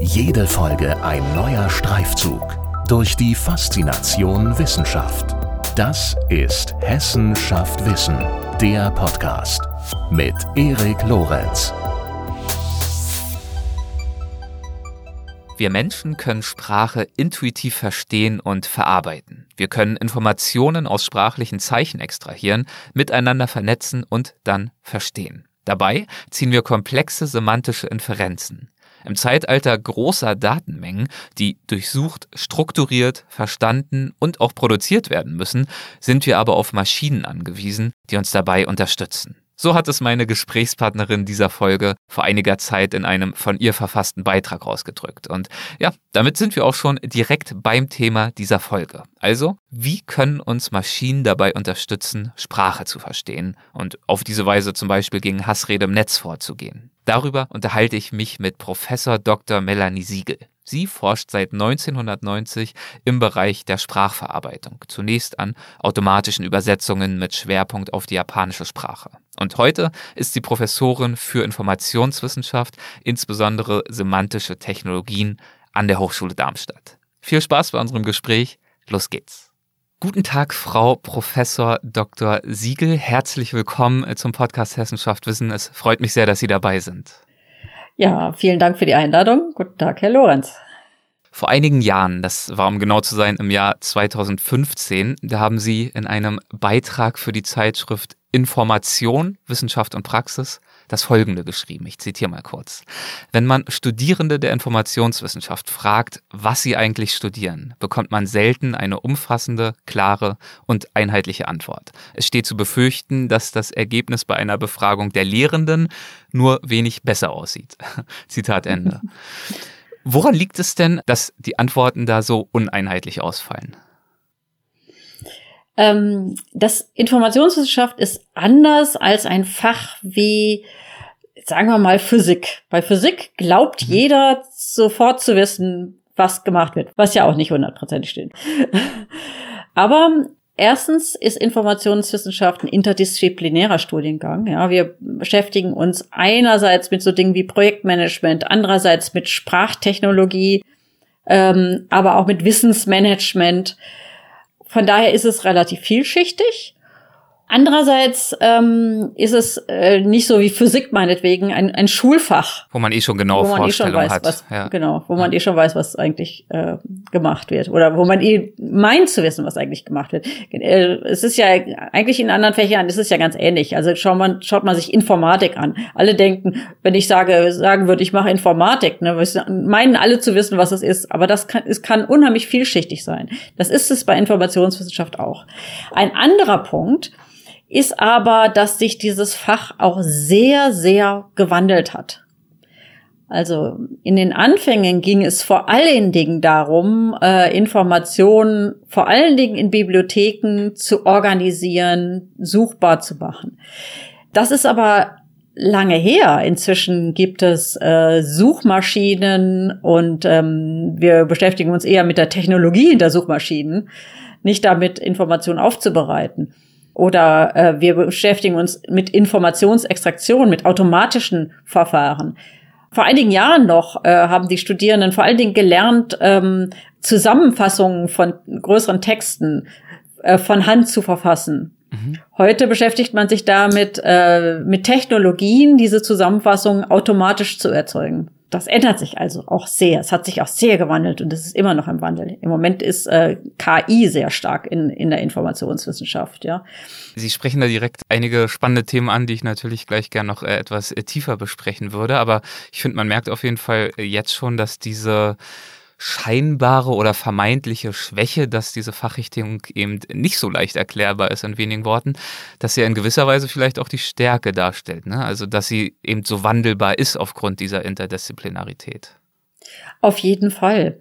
Jede Folge ein neuer Streifzug durch die Faszination Wissenschaft. Das ist Hessen schafft Wissen, der Podcast mit Erik Lorenz. Wir Menschen können Sprache intuitiv verstehen und verarbeiten. Wir können Informationen aus sprachlichen Zeichen extrahieren, miteinander vernetzen und dann verstehen. Dabei ziehen wir komplexe semantische Inferenzen. Im Zeitalter großer Datenmengen, die durchsucht, strukturiert, verstanden und auch produziert werden müssen, sind wir aber auf Maschinen angewiesen, die uns dabei unterstützen. So hat es meine Gesprächspartnerin dieser Folge vor einiger Zeit in einem von ihr verfassten Beitrag ausgedrückt. Und ja, damit sind wir auch schon direkt beim Thema dieser Folge. Also, wie können uns Maschinen dabei unterstützen, Sprache zu verstehen und auf diese Weise zum Beispiel gegen Hassrede im Netz vorzugehen? Darüber unterhalte ich mich mit Professor Dr. Melanie Siegel. Sie forscht seit 1990 im Bereich der Sprachverarbeitung, zunächst an automatischen Übersetzungen mit Schwerpunkt auf die japanische Sprache. Und heute ist sie Professorin für Informationswissenschaft, insbesondere semantische Technologien an der Hochschule Darmstadt. Viel Spaß bei unserem Gespräch. Los geht's. Guten Tag, Frau Professor Dr. Siegel. Herzlich willkommen zum Podcast Hessenschaft Wissen. Es freut mich sehr, dass Sie dabei sind. Ja, vielen Dank für die Einladung. Guten Tag, Herr Lorenz. Vor einigen Jahren, das war um genau zu sein im Jahr 2015, da haben Sie in einem Beitrag für die Zeitschrift Information, Wissenschaft und Praxis das Folgende geschrieben. Ich zitiere mal kurz. Wenn man Studierende der Informationswissenschaft fragt, was sie eigentlich studieren, bekommt man selten eine umfassende, klare und einheitliche Antwort. Es steht zu befürchten, dass das Ergebnis bei einer Befragung der Lehrenden nur wenig besser aussieht. Zitat Ende. Woran liegt es denn, dass die Antworten da so uneinheitlich ausfallen? Ähm, das Informationswissenschaft ist anders als ein Fach wie, sagen wir mal, Physik. Bei Physik glaubt mhm. jeder sofort zu wissen, was gemacht wird, was ja auch nicht hundertprozentig stimmt. Aber Erstens ist Informationswissenschaft ein interdisziplinärer Studiengang. Ja, wir beschäftigen uns einerseits mit so Dingen wie Projektmanagement, andererseits mit Sprachtechnologie, ähm, aber auch mit Wissensmanagement. Von daher ist es relativ vielschichtig. Andererseits ähm, ist es äh, nicht so wie Physik meinetwegen ein, ein Schulfach. Wo man eh schon genau wo man eh schon weiß, hat. Was, ja. Genau, wo man eh schon weiß, was eigentlich äh, gemacht wird. Oder wo man eh meint zu wissen, was eigentlich gemacht wird. Äh, es ist ja eigentlich in anderen Fächern ist es ja ganz ähnlich. Also schaut man, schaut man sich Informatik an. Alle denken, wenn ich sage, sagen würde, ich mache Informatik, ne, meinen alle zu wissen, was es ist. Aber das kann, es kann unheimlich vielschichtig sein. Das ist es bei Informationswissenschaft auch. Ein anderer Punkt, ist aber, dass sich dieses Fach auch sehr, sehr gewandelt hat. Also in den Anfängen ging es vor allen Dingen darum, äh, Informationen vor allen Dingen in Bibliotheken zu organisieren, suchbar zu machen. Das ist aber lange her. Inzwischen gibt es äh, Suchmaschinen und ähm, wir beschäftigen uns eher mit der Technologie in der Suchmaschinen, nicht damit, Informationen aufzubereiten. Oder äh, wir beschäftigen uns mit Informationsextraktion, mit automatischen Verfahren. Vor einigen Jahren noch äh, haben die Studierenden vor allen Dingen gelernt, ähm, Zusammenfassungen von größeren Texten äh, von Hand zu verfassen. Mhm. Heute beschäftigt man sich damit, äh, mit Technologien, diese Zusammenfassungen automatisch zu erzeugen das ändert sich also auch sehr. Es hat sich auch sehr gewandelt und es ist immer noch im Wandel. Im Moment ist äh, KI sehr stark in, in der Informationswissenschaft, ja. Sie sprechen da direkt einige spannende Themen an, die ich natürlich gleich gern noch äh, etwas äh, tiefer besprechen würde. Aber ich finde, man merkt auf jeden Fall äh, jetzt schon, dass diese scheinbare oder vermeintliche Schwäche, dass diese Fachrichtung eben nicht so leicht erklärbar ist in wenigen Worten, dass sie in gewisser Weise vielleicht auch die Stärke darstellt. Ne? Also dass sie eben so wandelbar ist aufgrund dieser Interdisziplinarität. Auf jeden Fall.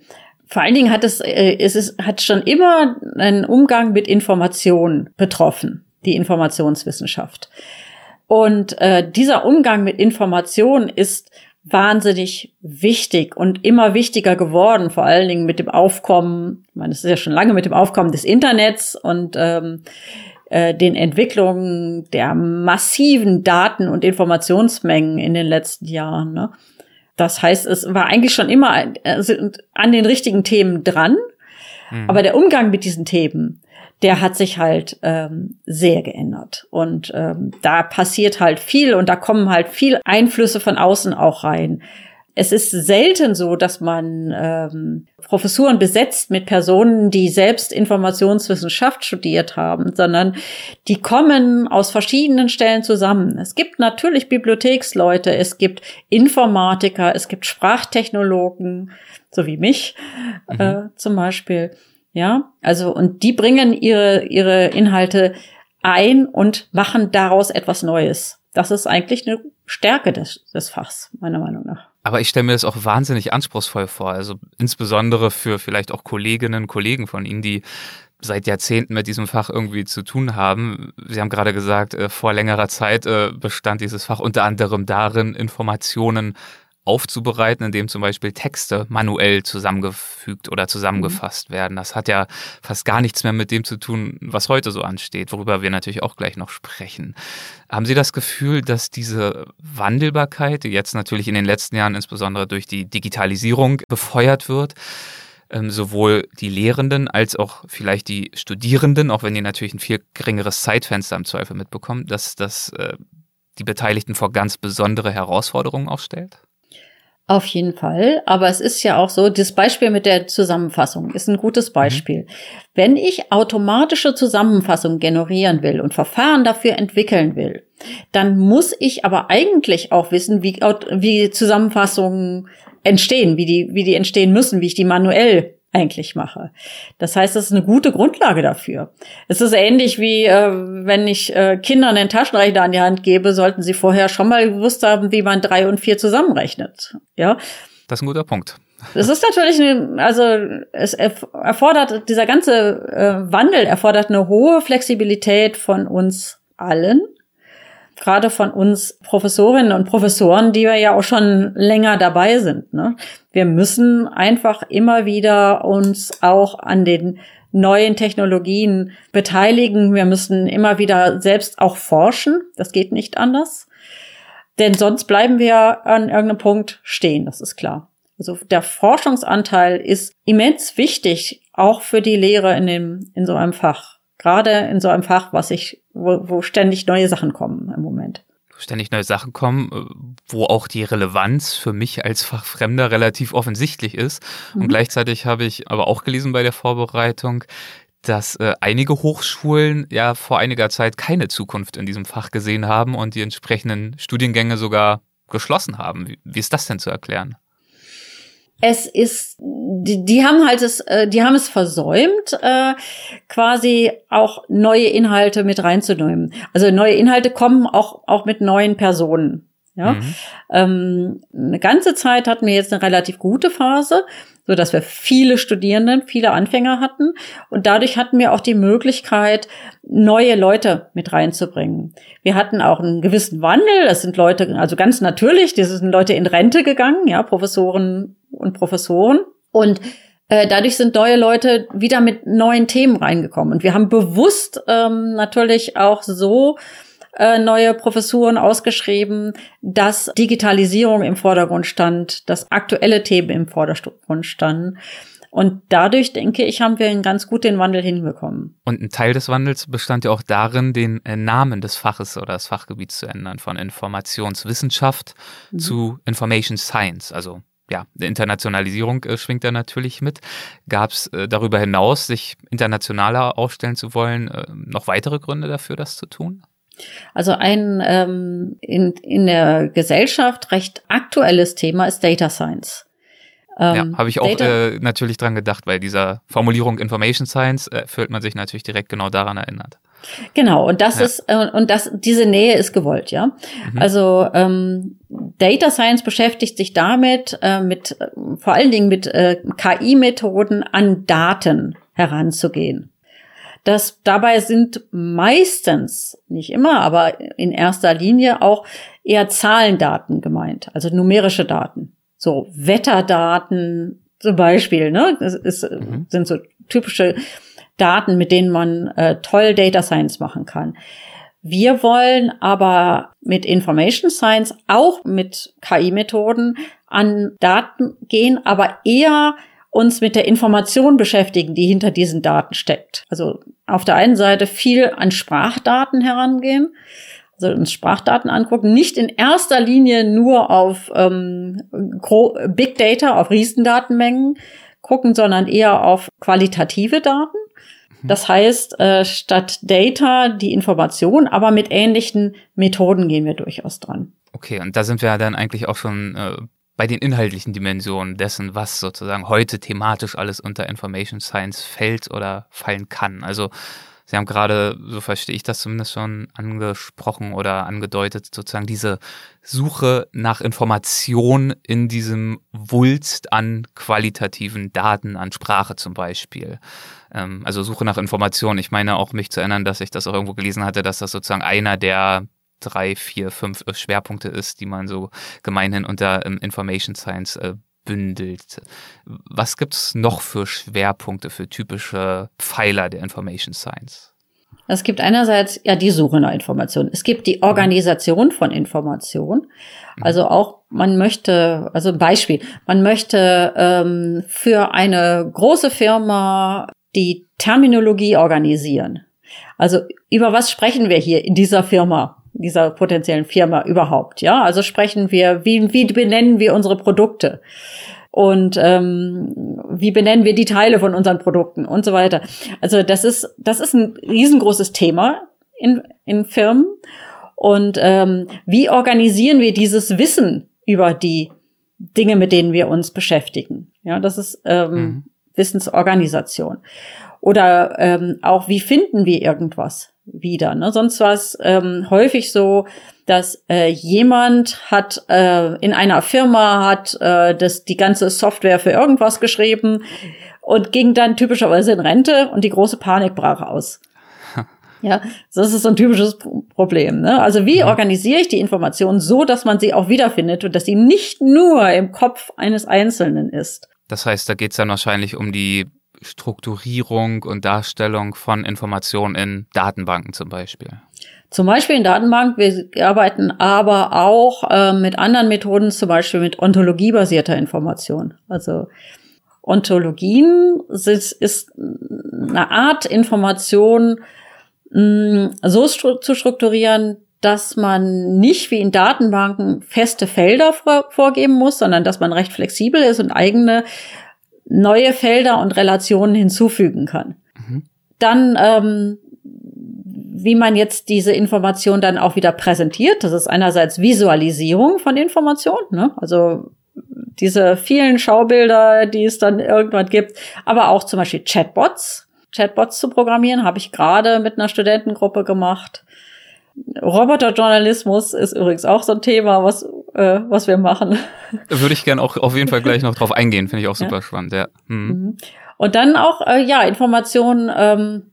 Vor allen Dingen hat es, äh, es ist, hat schon immer einen Umgang mit Informationen betroffen, die Informationswissenschaft. Und äh, dieser Umgang mit Informationen ist wahnsinnig wichtig und immer wichtiger geworden, vor allen Dingen mit dem Aufkommen, ich meine, es ist ja schon lange mit dem Aufkommen des Internets und ähm, äh, den Entwicklungen der massiven Daten- und Informationsmengen in den letzten Jahren. Ne? Das heißt, es war eigentlich schon immer an den richtigen Themen dran, mhm. aber der Umgang mit diesen Themen, der hat sich halt ähm, sehr geändert. Und ähm, da passiert halt viel und da kommen halt viel Einflüsse von außen auch rein. Es ist selten so, dass man ähm, Professuren besetzt mit Personen, die selbst Informationswissenschaft studiert haben, sondern die kommen aus verschiedenen Stellen zusammen. Es gibt natürlich Bibliotheksleute, es gibt Informatiker, es gibt Sprachtechnologen, so wie mich mhm. äh, zum Beispiel. Ja, also und die bringen ihre ihre Inhalte ein und machen daraus etwas Neues. Das ist eigentlich eine Stärke des, des Fachs, meiner Meinung nach. Aber ich stelle mir das auch wahnsinnig anspruchsvoll vor. Also insbesondere für vielleicht auch Kolleginnen und Kollegen von Ihnen, die seit Jahrzehnten mit diesem Fach irgendwie zu tun haben. Sie haben gerade gesagt, äh, vor längerer Zeit äh, bestand dieses Fach unter anderem darin, Informationen aufzubereiten, indem zum Beispiel Texte manuell zusammengefügt oder zusammengefasst mhm. werden. Das hat ja fast gar nichts mehr mit dem zu tun, was heute so ansteht, worüber wir natürlich auch gleich noch sprechen. Haben Sie das Gefühl, dass diese Wandelbarkeit, die jetzt natürlich in den letzten Jahren insbesondere durch die Digitalisierung befeuert wird, ähm, sowohl die Lehrenden als auch vielleicht die Studierenden, auch wenn die natürlich ein viel geringeres Zeitfenster im Zweifel mitbekommen, dass das äh, die Beteiligten vor ganz besondere Herausforderungen aufstellt? Auf jeden Fall. Aber es ist ja auch so, das Beispiel mit der Zusammenfassung ist ein gutes Beispiel. Mhm. Wenn ich automatische Zusammenfassung generieren will und Verfahren dafür entwickeln will, dann muss ich aber eigentlich auch wissen, wie, wie Zusammenfassungen entstehen, wie die, wie die entstehen müssen, wie ich die manuell eigentlich mache. Das heißt, das ist eine gute Grundlage dafür. Es ist ähnlich wie, äh, wenn ich äh, Kindern einen Taschenrechner an die Hand gebe, sollten sie vorher schon mal gewusst haben, wie man drei und vier zusammenrechnet. Ja. Das ist ein guter Punkt. Das ist natürlich, eine, also es erfordert, dieser ganze äh, Wandel erfordert eine hohe Flexibilität von uns allen gerade von uns Professorinnen und Professoren, die wir ja auch schon länger dabei sind. Ne? Wir müssen einfach immer wieder uns auch an den neuen Technologien beteiligen. Wir müssen immer wieder selbst auch forschen. Das geht nicht anders. Denn sonst bleiben wir an irgendeinem Punkt stehen, das ist klar. Also der Forschungsanteil ist immens wichtig, auch für die Lehre in, dem, in so einem Fach. Gerade in so einem Fach, was ich, wo, wo ständig neue Sachen kommen im Moment ständig neue Sachen kommen, äh, wo auch die Relevanz für mich als Fachfremder relativ offensichtlich ist. Mhm. Und gleichzeitig habe ich aber auch gelesen bei der Vorbereitung, dass äh, einige Hochschulen ja vor einiger Zeit keine Zukunft in diesem Fach gesehen haben und die entsprechenden Studiengänge sogar geschlossen haben. Wie, wie ist das denn zu erklären? Es ist, die, die haben halt es, äh, die haben es versäumt, äh, quasi auch neue Inhalte mit reinzunehmen. Also neue Inhalte kommen auch, auch mit neuen Personen. Ja, mhm. ähm, eine ganze Zeit hatten wir jetzt eine relativ gute Phase, so dass wir viele Studierenden, viele Anfänger hatten und dadurch hatten wir auch die Möglichkeit, neue Leute mit reinzubringen. Wir hatten auch einen gewissen Wandel. Das sind Leute, also ganz natürlich, das sind Leute in Rente gegangen, ja, Professoren und Professoren und äh, dadurch sind neue Leute wieder mit neuen Themen reingekommen. Und wir haben bewusst ähm, natürlich auch so äh, neue Professuren ausgeschrieben, dass Digitalisierung im Vordergrund stand, dass aktuelle Themen im Vordergrund standen. Und dadurch, denke ich, haben wir einen ganz gut den Wandel hinbekommen. Und ein Teil des Wandels bestand ja auch darin, den äh, Namen des Faches oder des Fachgebiets zu ändern, von Informationswissenschaft mhm. zu Information Science, also ja, Internationalisierung äh, schwingt da natürlich mit. Gab es äh, darüber hinaus, sich internationaler aufstellen zu wollen, äh, noch weitere Gründe dafür, das zu tun? Also ein ähm, in, in der Gesellschaft recht aktuelles Thema ist Data Science. Ähm, ja, habe ich auch äh, natürlich dran gedacht, weil dieser Formulierung Information Science äh, fühlt man sich natürlich direkt genau daran erinnert. Genau, und das ja. ist äh, und das diese Nähe ist gewollt, ja. Mhm. Also ähm, Data Science beschäftigt sich damit, äh, mit äh, vor allen Dingen mit äh, KI-Methoden an Daten heranzugehen dass dabei sind meistens, nicht immer, aber in erster Linie auch eher Zahlendaten gemeint, also numerische Daten. So Wetterdaten zum Beispiel, ne? Das ist, mhm. sind so typische Daten, mit denen man äh, toll Data Science machen kann. Wir wollen aber mit Information Science auch mit KI-Methoden an Daten gehen, aber eher uns mit der Information beschäftigen, die hinter diesen Daten steckt. Also auf der einen Seite viel an Sprachdaten herangehen, also uns Sprachdaten angucken, nicht in erster Linie nur auf ähm, Big Data, auf Riesendatenmengen gucken, sondern eher auf qualitative Daten. Mhm. Das heißt, äh, statt Data die Information, aber mit ähnlichen Methoden gehen wir durchaus dran. Okay, und da sind wir ja dann eigentlich auch schon äh, bei den inhaltlichen Dimensionen dessen, was sozusagen heute thematisch alles unter Information Science fällt oder fallen kann. Also Sie haben gerade, so verstehe ich das zumindest schon, angesprochen oder angedeutet, sozusagen diese Suche nach Information in diesem Wulst an qualitativen Daten, an Sprache zum Beispiel. Ähm, also Suche nach Information. Ich meine auch mich zu erinnern, dass ich das auch irgendwo gelesen hatte, dass das sozusagen einer der drei, vier, fünf Schwerpunkte ist, die man so gemeinhin unter ähm, Information Science äh, bündelt. Was gibt es noch für Schwerpunkte, für typische Pfeiler der Information Science? Es gibt einerseits ja die Suche nach Informationen. Es gibt die Organisation von Information. Mhm. Also auch man möchte, also ein Beispiel, man möchte ähm, für eine große Firma die Terminologie organisieren. Also über was sprechen wir hier in dieser Firma? dieser potenziellen Firma überhaupt. Ja, also sprechen wir, wie, wie benennen wir unsere Produkte? Und ähm, wie benennen wir die Teile von unseren Produkten und so weiter. Also das ist, das ist ein riesengroßes Thema in, in Firmen. Und ähm, wie organisieren wir dieses Wissen über die Dinge, mit denen wir uns beschäftigen? Ja, das ist ähm, mhm. Wissensorganisation. Oder ähm, auch, wie finden wir irgendwas? wieder. Ne? Sonst war es ähm, häufig so, dass äh, jemand hat äh, in einer Firma hat äh, das die ganze Software für irgendwas geschrieben und ging dann typischerweise in Rente und die große Panik brach aus. Ja, das ist so ein typisches Problem. Ne? Also wie organisiere ich die Informationen so, dass man sie auch wiederfindet und dass sie nicht nur im Kopf eines Einzelnen ist? Das heißt, da geht es dann wahrscheinlich um die Strukturierung und Darstellung von Informationen in Datenbanken zum Beispiel? Zum Beispiel in Datenbanken. Wir arbeiten aber auch äh, mit anderen Methoden, zum Beispiel mit ontologiebasierter Information. Also Ontologien ist, ist eine Art Information mh, so stru zu strukturieren, dass man nicht wie in Datenbanken feste Felder vor, vorgeben muss, sondern dass man recht flexibel ist und eigene neue Felder und Relationen hinzufügen kann. Mhm. Dann, ähm, wie man jetzt diese Information dann auch wieder präsentiert, das ist einerseits Visualisierung von Informationen, ne? also diese vielen Schaubilder, die es dann irgendwann gibt, aber auch zum Beispiel Chatbots. Chatbots zu programmieren, habe ich gerade mit einer Studentengruppe gemacht. Roboterjournalismus ist übrigens auch so ein Thema, was, äh, was wir machen. Würde ich gerne auch auf jeden Fall gleich noch drauf eingehen, finde ich auch super ja. spannend, ja. Hm. Mhm. Und dann auch, äh, ja, Informationen ähm,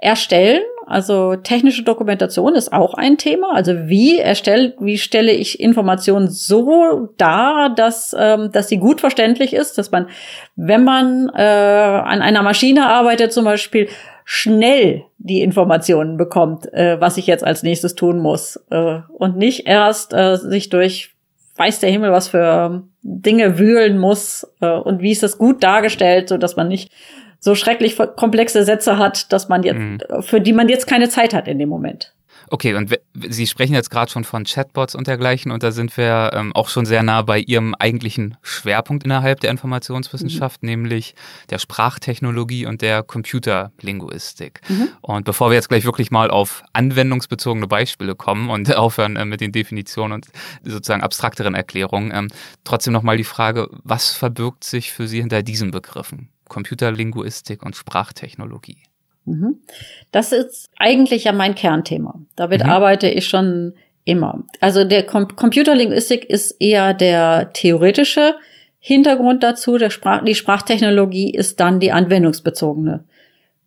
erstellen. Also technische Dokumentation ist auch ein Thema. Also wie erstellt, wie stelle ich Informationen so dar, dass, ähm, dass sie gut verständlich ist, dass man, wenn man äh, an einer Maschine arbeitet zum Beispiel, schnell die Informationen bekommt, äh, was ich jetzt als nächstes tun muss. Äh, und nicht erst äh, sich durch weiß der Himmel, was für Dinge wühlen muss äh, und wie ist das gut dargestellt, so dass man nicht so schrecklich komplexe Sätze hat, dass man jetzt, mhm. für die man jetzt keine Zeit hat in dem Moment. Okay, und Sie sprechen jetzt gerade schon von Chatbots und dergleichen und da sind wir ähm, auch schon sehr nah bei Ihrem eigentlichen Schwerpunkt innerhalb der Informationswissenschaft, mhm. nämlich der Sprachtechnologie und der Computerlinguistik. Mhm. Und bevor wir jetzt gleich wirklich mal auf anwendungsbezogene Beispiele kommen und aufhören äh, mit den Definitionen und sozusagen abstrakteren Erklärungen, ähm, trotzdem nochmal die Frage, was verbirgt sich für Sie hinter diesen Begriffen? Computerlinguistik und Sprachtechnologie. Mhm. Das ist eigentlich ja mein Kernthema. Damit mhm. arbeite ich schon immer. Also der Com Computerlinguistik ist eher der theoretische Hintergrund dazu. Der Sprach die Sprachtechnologie ist dann die anwendungsbezogene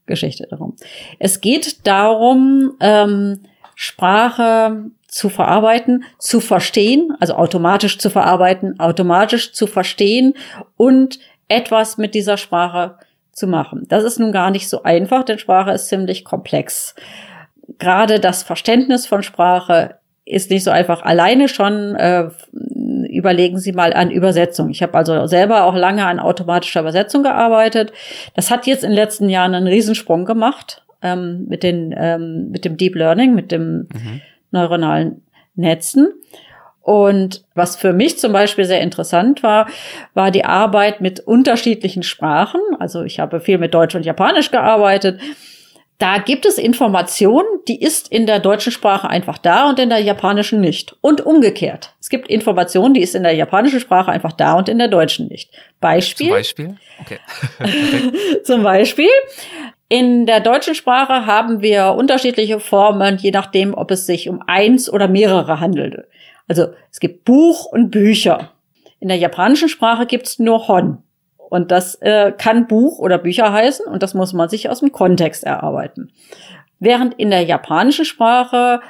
Geschichte darum. Es geht darum, ähm, Sprache zu verarbeiten, zu verstehen, also automatisch zu verarbeiten, automatisch zu verstehen und etwas mit dieser Sprache zu machen. Das ist nun gar nicht so einfach, denn Sprache ist ziemlich komplex. gerade das Verständnis von Sprache ist nicht so einfach alleine schon. Äh, überlegen Sie mal an Übersetzung. Ich habe also selber auch lange an automatischer Übersetzung gearbeitet. Das hat jetzt in den letzten Jahren einen Riesensprung gemacht ähm, mit, den, ähm, mit dem Deep Learning, mit dem mhm. neuronalen Netzen. Und was für mich zum Beispiel sehr interessant war, war die Arbeit mit unterschiedlichen Sprachen. Also ich habe viel mit Deutsch und Japanisch gearbeitet. Da gibt es Information, die ist in der deutschen Sprache einfach da und in der japanischen nicht. Und umgekehrt. Es gibt Information, die ist in der japanischen Sprache einfach da und in der deutschen nicht. Beispiel. Zum Beispiel? Okay. zum Beispiel. In der deutschen Sprache haben wir unterschiedliche Formen, je nachdem, ob es sich um eins oder mehrere handelt. Also es gibt Buch und Bücher. In der japanischen Sprache gibt es nur Hon. Und das äh, kann Buch oder Bücher heißen und das muss man sich aus dem Kontext erarbeiten. Während in der japanischen Sprache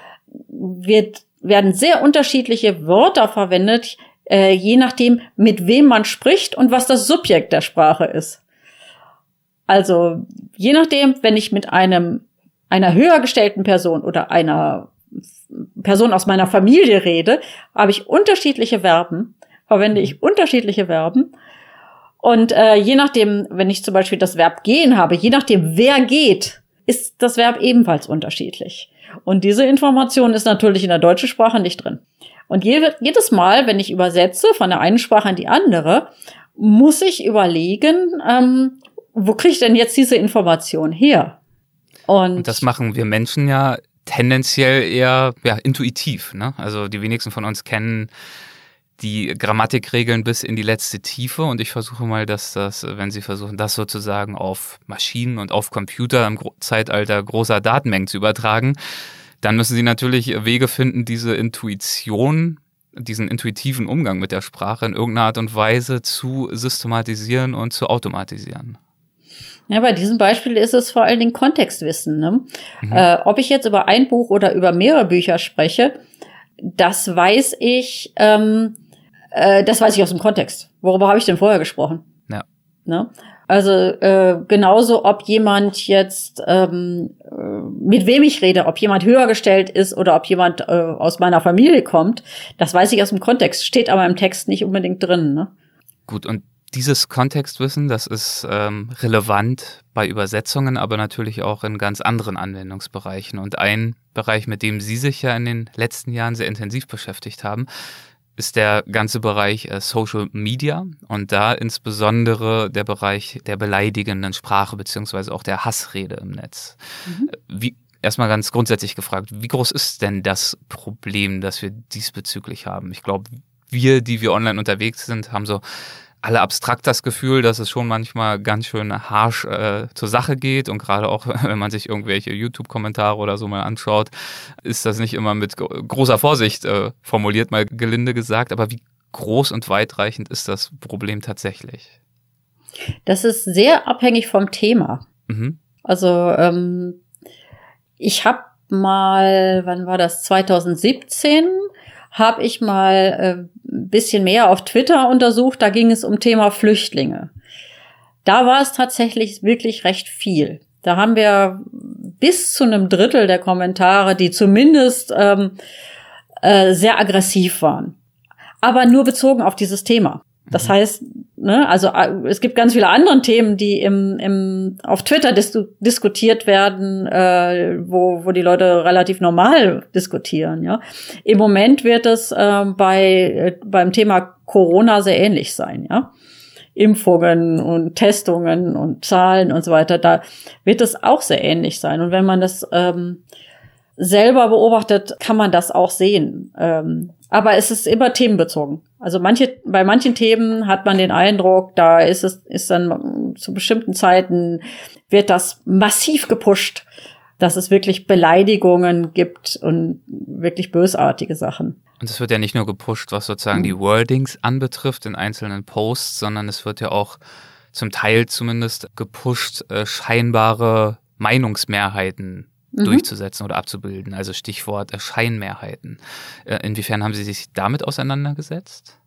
wird, werden sehr unterschiedliche Wörter verwendet, äh, je nachdem, mit wem man spricht und was das Subjekt der Sprache ist. Also je nachdem, wenn ich mit einem einer höher gestellten Person oder einer Person aus meiner Familie rede, habe ich unterschiedliche Verben, verwende ich unterschiedliche Verben. Und äh, je nachdem, wenn ich zum Beispiel das Verb gehen habe, je nachdem, wer geht, ist das Verb ebenfalls unterschiedlich. Und diese Information ist natürlich in der deutschen Sprache nicht drin. Und jedes Mal, wenn ich übersetze von der einen Sprache in die andere, muss ich überlegen, ähm, wo kriege ich denn jetzt diese Information her? Und, Und das machen wir Menschen ja tendenziell eher ja, intuitiv. Ne? Also die wenigsten von uns kennen die Grammatikregeln bis in die letzte Tiefe und ich versuche mal, dass das, wenn Sie versuchen, das sozusagen auf Maschinen und auf Computer im Zeitalter großer Datenmengen zu übertragen, dann müssen Sie natürlich Wege finden, diese Intuition, diesen intuitiven Umgang mit der Sprache in irgendeiner Art und Weise zu systematisieren und zu automatisieren. Ja, bei diesem Beispiel ist es vor allen Dingen Kontextwissen. Ne? Mhm. Äh, ob ich jetzt über ein Buch oder über mehrere Bücher spreche, das weiß ich, ähm, äh, das weiß ich aus dem Kontext. Worüber habe ich denn vorher gesprochen? Ja. Ne? Also äh, genauso, ob jemand jetzt ähm, äh, mit wem ich rede, ob jemand höher gestellt ist oder ob jemand äh, aus meiner Familie kommt, das weiß ich aus dem Kontext, steht aber im Text nicht unbedingt drin. Ne? Gut, und dieses Kontextwissen, das ist ähm, relevant bei Übersetzungen, aber natürlich auch in ganz anderen Anwendungsbereichen. Und ein Bereich, mit dem Sie sich ja in den letzten Jahren sehr intensiv beschäftigt haben, ist der ganze Bereich äh, Social Media und da insbesondere der Bereich der beleidigenden Sprache beziehungsweise auch der Hassrede im Netz. Mhm. Wie, erstmal ganz grundsätzlich gefragt, wie groß ist denn das Problem, das wir diesbezüglich haben? Ich glaube, wir, die wir online unterwegs sind, haben so alle abstrakt das Gefühl, dass es schon manchmal ganz schön harsh äh, zur Sache geht und gerade auch, wenn man sich irgendwelche YouTube-Kommentare oder so mal anschaut, ist das nicht immer mit großer Vorsicht äh, formuliert, mal gelinde gesagt. Aber wie groß und weitreichend ist das Problem tatsächlich? Das ist sehr abhängig vom Thema. Mhm. Also ähm, ich habe mal, wann war das? 2017 habe ich mal äh, bisschen mehr auf Twitter untersucht. Da ging es um Thema Flüchtlinge. Da war es tatsächlich wirklich recht viel. Da haben wir bis zu einem Drittel der Kommentare, die zumindest ähm, äh, sehr aggressiv waren. Aber nur bezogen auf dieses Thema. Das mhm. heißt, ne, also äh, es gibt ganz viele andere Themen, die im, im auf Twitter dis diskutiert werden, äh, wo, wo die Leute relativ normal diskutieren. Ja, im Moment wird es äh, bei äh, beim Thema Corona sehr ähnlich sein. Ja, Impfungen und Testungen und Zahlen und so weiter, da wird es auch sehr ähnlich sein. Und wenn man das ähm, selber beobachtet, kann man das auch sehen. Ähm, aber es ist immer themenbezogen. Also manche, bei manchen Themen hat man den Eindruck, da ist es, ist dann zu bestimmten Zeiten wird das massiv gepusht, dass es wirklich Beleidigungen gibt und wirklich bösartige Sachen. Und es wird ja nicht nur gepusht, was sozusagen die Wordings anbetrifft in einzelnen Posts, sondern es wird ja auch zum Teil zumindest gepusht, äh, scheinbare Meinungsmehrheiten mhm. durchzusetzen oder abzubilden. Also Stichwort Scheinmehrheiten. Äh, inwiefern haben Sie sich damit auseinandergesetzt?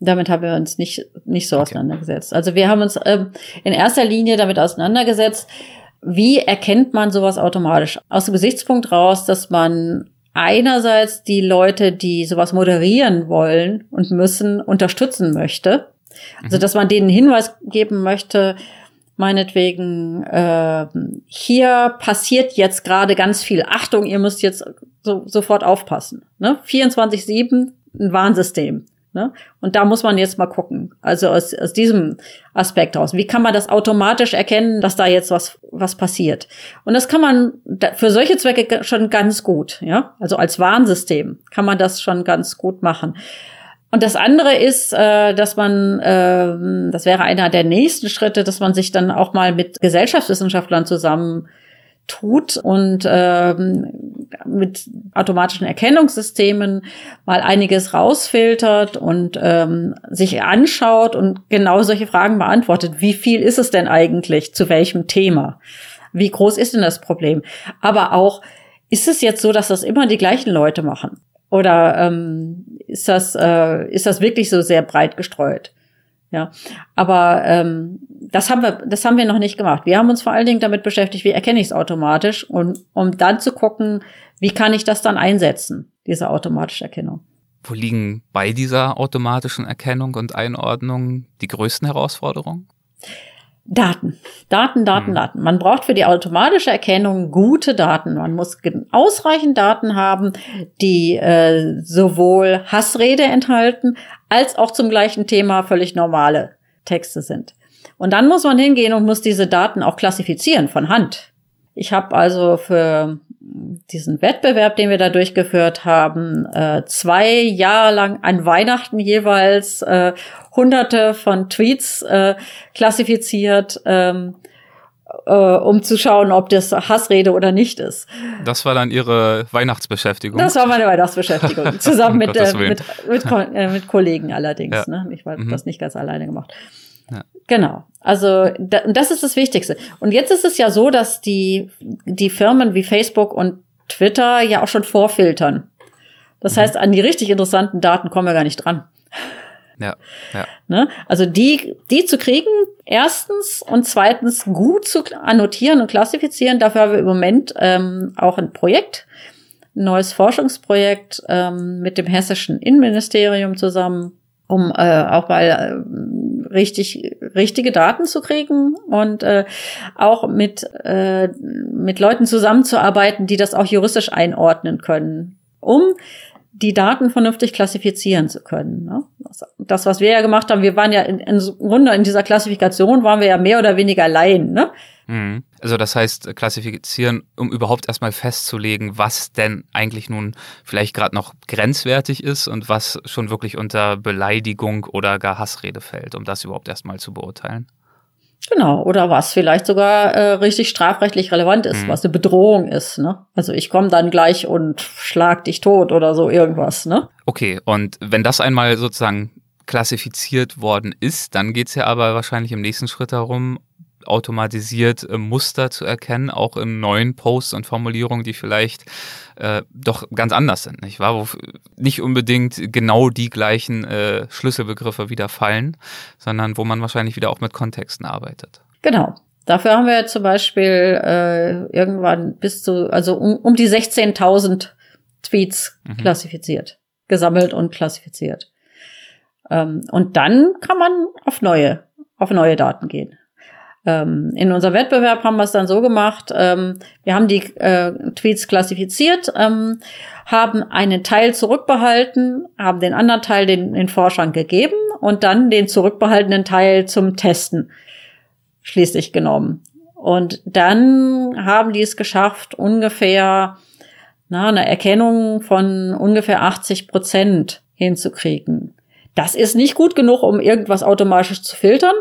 Damit haben wir uns nicht, nicht so okay. auseinandergesetzt. Also wir haben uns ähm, in erster Linie damit auseinandergesetzt, wie erkennt man sowas automatisch? Aus dem Gesichtspunkt raus, dass man einerseits die Leute, die sowas moderieren wollen und müssen, unterstützen möchte. Also, mhm. dass man denen Hinweis geben möchte, meinetwegen, äh, hier passiert jetzt gerade ganz viel. Achtung, ihr müsst jetzt so, sofort aufpassen. Ne? 24-7, ein Warnsystem. Ne? Und da muss man jetzt mal gucken. Also aus, aus diesem Aspekt raus. Wie kann man das automatisch erkennen, dass da jetzt was, was passiert? Und das kann man für solche Zwecke schon ganz gut, ja. Also als Warnsystem kann man das schon ganz gut machen. Und das andere ist, äh, dass man, äh, das wäre einer der nächsten Schritte, dass man sich dann auch mal mit Gesellschaftswissenschaftlern zusammen tut und ähm, mit automatischen Erkennungssystemen mal einiges rausfiltert und ähm, sich anschaut und genau solche Fragen beantwortet. Wie viel ist es denn eigentlich? Zu welchem Thema? Wie groß ist denn das Problem? Aber auch, ist es jetzt so, dass das immer die gleichen Leute machen? Oder ähm, ist das äh, ist das wirklich so sehr breit gestreut? Ja, aber ähm, das haben wir, das haben wir noch nicht gemacht. Wir haben uns vor allen Dingen damit beschäftigt, wie erkenne ich es automatisch und um dann zu gucken, wie kann ich das dann einsetzen, diese automatische Erkennung. Wo liegen bei dieser automatischen Erkennung und Einordnung die größten Herausforderungen? Daten, Daten, Daten, hm. Daten. Man braucht für die automatische Erkennung gute Daten. Man muss ausreichend Daten haben, die äh, sowohl Hassrede enthalten, als auch zum gleichen Thema völlig normale Texte sind. Und dann muss man hingehen und muss diese Daten auch klassifizieren von Hand. Ich habe also für diesen Wettbewerb, den wir da durchgeführt haben, äh, zwei Jahre lang an Weihnachten jeweils äh, hunderte von Tweets äh, klassifiziert, ähm, äh, um zu schauen, ob das Hassrede oder nicht ist. Das war dann Ihre Weihnachtsbeschäftigung? Das war meine Weihnachtsbeschäftigung, zusammen mit, äh, mit, mit, äh, mit, Kollegen allerdings. Ja. Ne? Ich habe mhm. das nicht ganz alleine gemacht. Ja. Genau. Also da, das ist das Wichtigste. Und jetzt ist es ja so, dass die, die Firmen wie Facebook und Twitter ja auch schon vorfiltern. Das mhm. heißt, an die richtig interessanten Daten kommen wir gar nicht dran. Ja, ja. Ne? Also die, die zu kriegen, erstens und zweitens gut zu annotieren und klassifizieren. Dafür haben wir im Moment ähm, auch ein Projekt, ein neues Forschungsprojekt ähm, mit dem hessischen Innenministerium zusammen, um äh, auch mal äh, richtig richtige Daten zu kriegen und äh, auch mit äh, mit Leuten zusammenzuarbeiten, die das auch juristisch einordnen können, um die Daten vernünftig klassifizieren zu können. Ne? Das, was wir ja gemacht haben, wir waren ja in, in Grunde in dieser Klassifikation waren wir ja mehr oder weniger Laien. Ne? Mhm. Also das heißt, klassifizieren, um überhaupt erstmal festzulegen, was denn eigentlich nun vielleicht gerade noch grenzwertig ist und was schon wirklich unter Beleidigung oder gar Hassrede fällt, um das überhaupt erstmal zu beurteilen. Genau, oder was vielleicht sogar äh, richtig strafrechtlich relevant ist, mhm. was eine Bedrohung ist. Ne? Also ich komme dann gleich und schlag dich tot oder so irgendwas. Ne? Okay, und wenn das einmal sozusagen klassifiziert worden ist, dann geht's ja aber wahrscheinlich im nächsten Schritt darum, automatisiert äh, Muster zu erkennen, auch in neuen Posts und Formulierungen, die vielleicht äh, doch ganz anders sind, nicht wahr? Wo nicht unbedingt genau die gleichen äh, Schlüsselbegriffe wieder fallen, sondern wo man wahrscheinlich wieder auch mit Kontexten arbeitet. Genau. Dafür haben wir zum Beispiel äh, irgendwann bis zu, also um, um die 16.000 Tweets mhm. klassifiziert, gesammelt und klassifiziert. Ähm, und dann kann man auf neue, auf neue Daten gehen. Ähm, in unserem Wettbewerb haben wir es dann so gemacht, ähm, wir haben die äh, Tweets klassifiziert, ähm, haben einen Teil zurückbehalten, haben den anderen Teil den, den Forschern gegeben und dann den zurückbehaltenen Teil zum Testen schließlich genommen. Und dann haben die es geschafft, ungefähr na, eine Erkennung von ungefähr 80 Prozent hinzukriegen. Das ist nicht gut genug, um irgendwas automatisch zu filtern.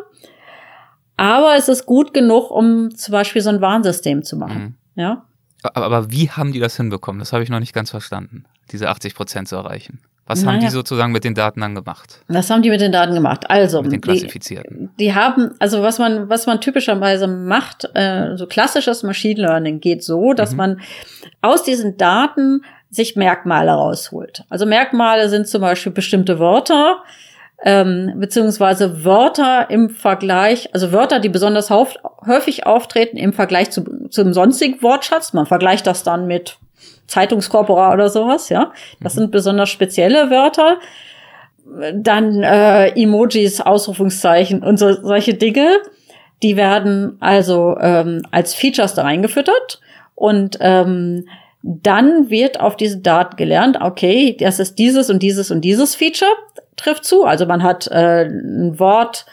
Aber es ist gut genug, um zum Beispiel so ein Warnsystem zu machen. Mhm. Ja. Aber, wie haben die das hinbekommen? Das habe ich noch nicht ganz verstanden, diese 80 Prozent zu erreichen. Was naja. haben die sozusagen mit den Daten dann gemacht? Was haben die mit den Daten gemacht? Also mit den klassifizierten. Die, die haben, also was man, was man typischerweise macht, äh, so klassisches Machine Learning geht so, dass mhm. man aus diesen Daten sich Merkmale rausholt. Also Merkmale sind zum Beispiel bestimmte Wörter, ähm, beziehungsweise Wörter im Vergleich, also Wörter, die besonders häufig auftreten im Vergleich zu, zum sonstigen Wortschatz. Man vergleicht das dann mit Zeitungskorpora oder sowas, ja. Das mhm. sind besonders spezielle Wörter. Dann äh, Emojis, Ausrufungszeichen und so, solche Dinge. Die werden also ähm, als Features da reingefüttert und ähm, dann wird auf diese Daten gelernt, okay, das ist dieses und dieses und dieses Feature trifft zu. Also man hat äh, ein Wort,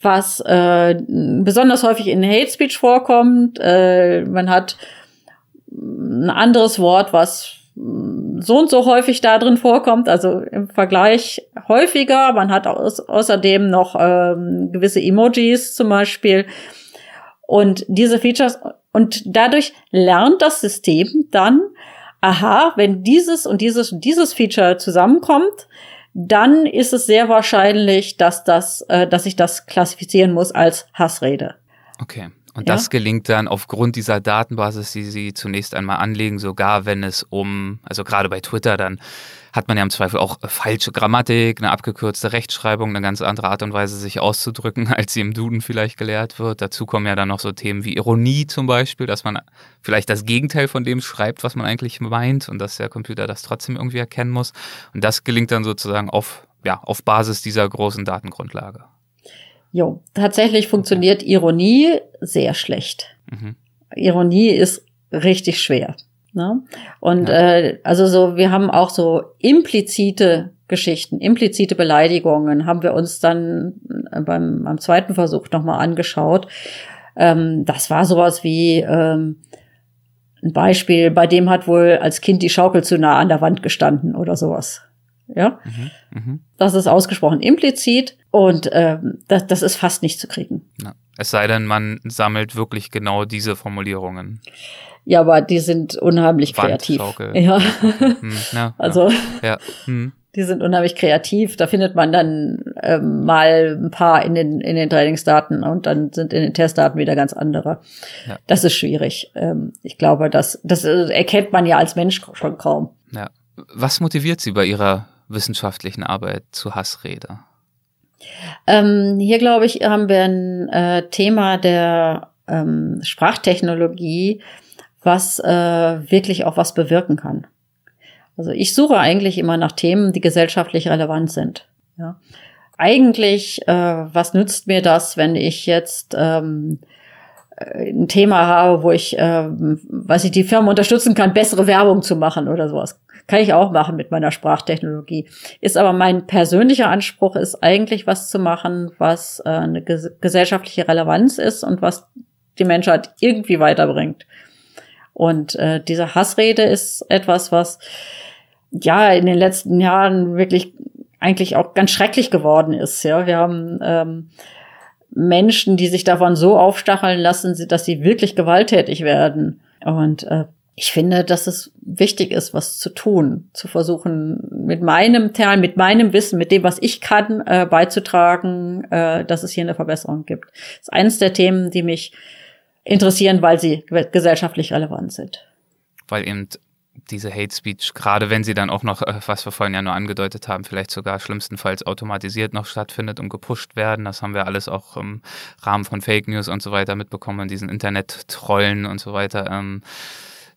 was äh, besonders häufig in Hate Speech vorkommt. Äh, man hat ein anderes Wort, was so und so häufig da drin vorkommt, also im Vergleich häufiger. Man hat au außerdem noch ähm, gewisse Emojis zum Beispiel. Und diese Features, und dadurch lernt das System dann, aha, wenn dieses und dieses und dieses Feature zusammenkommt, dann ist es sehr wahrscheinlich, dass das, äh, dass ich das klassifizieren muss als Hassrede. Okay. Und ja? das gelingt dann aufgrund dieser Datenbasis, die Sie zunächst einmal anlegen, sogar wenn es um, also gerade bei Twitter dann hat man ja im Zweifel auch falsche Grammatik, eine abgekürzte Rechtschreibung, eine ganz andere Art und Weise, sich auszudrücken, als sie im Duden vielleicht gelehrt wird. Dazu kommen ja dann noch so Themen wie Ironie zum Beispiel, dass man vielleicht das Gegenteil von dem schreibt, was man eigentlich meint und dass der Computer das trotzdem irgendwie erkennen muss. Und das gelingt dann sozusagen auf, ja, auf Basis dieser großen Datengrundlage. Jo, tatsächlich funktioniert Ironie sehr schlecht. Mhm. Ironie ist richtig schwer. Ne? Und ja. äh, also so, wir haben auch so implizite Geschichten, implizite Beleidigungen haben wir uns dann äh, beim, beim zweiten Versuch nochmal angeschaut. Ähm, das war sowas wie ähm, ein Beispiel, bei dem hat wohl als Kind die Schaukel zu nah an der Wand gestanden oder sowas. Ja, mhm, mh. das ist ausgesprochen implizit und ähm, das, das ist fast nicht zu kriegen. Ja. Es sei denn, man sammelt wirklich genau diese Formulierungen. Ja, aber die sind unheimlich kreativ. Ja. Hm, ja. also ja. Hm. die sind unheimlich kreativ. Da findet man dann ähm, mal ein paar in den in den Trainingsdaten und dann sind in den Testdaten wieder ganz andere. Ja. Das ist schwierig. Ähm, ich glaube, das das erkennt man ja als Mensch schon kaum. Ja. Was motiviert Sie bei Ihrer wissenschaftlichen Arbeit zu Hassrede? Ähm, hier glaube ich haben wir ein äh, Thema der ähm, Sprachtechnologie, was äh, wirklich auch was bewirken kann. Also ich suche eigentlich immer nach Themen, die gesellschaftlich relevant sind. Ja. Eigentlich, äh, was nützt mir das, wenn ich jetzt ähm, äh, ein Thema habe, wo ich, äh, was ich die Firma unterstützen kann, bessere Werbung zu machen oder sowas. Kann ich auch machen mit meiner Sprachtechnologie. Ist aber mein persönlicher Anspruch, ist eigentlich was zu machen, was äh, eine ges gesellschaftliche Relevanz ist und was die Menschheit irgendwie weiterbringt. Und äh, diese Hassrede ist etwas, was ja in den letzten Jahren wirklich eigentlich auch ganz schrecklich geworden ist. Ja, wir haben ähm, Menschen, die sich davon so aufstacheln lassen, dass sie wirklich gewalttätig werden. Und äh, ich finde, dass es wichtig ist, was zu tun, zu versuchen, mit meinem Teil, mit meinem Wissen, mit dem, was ich kann, äh, beizutragen, äh, dass es hier eine Verbesserung gibt. Das ist eines der Themen, die mich interessieren, weil sie gesellschaftlich relevant sind. Weil eben diese Hate Speech, gerade wenn sie dann auch noch, äh, was wir vorhin ja nur angedeutet haben, vielleicht sogar schlimmstenfalls automatisiert noch stattfindet und gepusht werden. Das haben wir alles auch im Rahmen von Fake News und so weiter mitbekommen, diesen Internet-Trollen und so weiter. Ähm,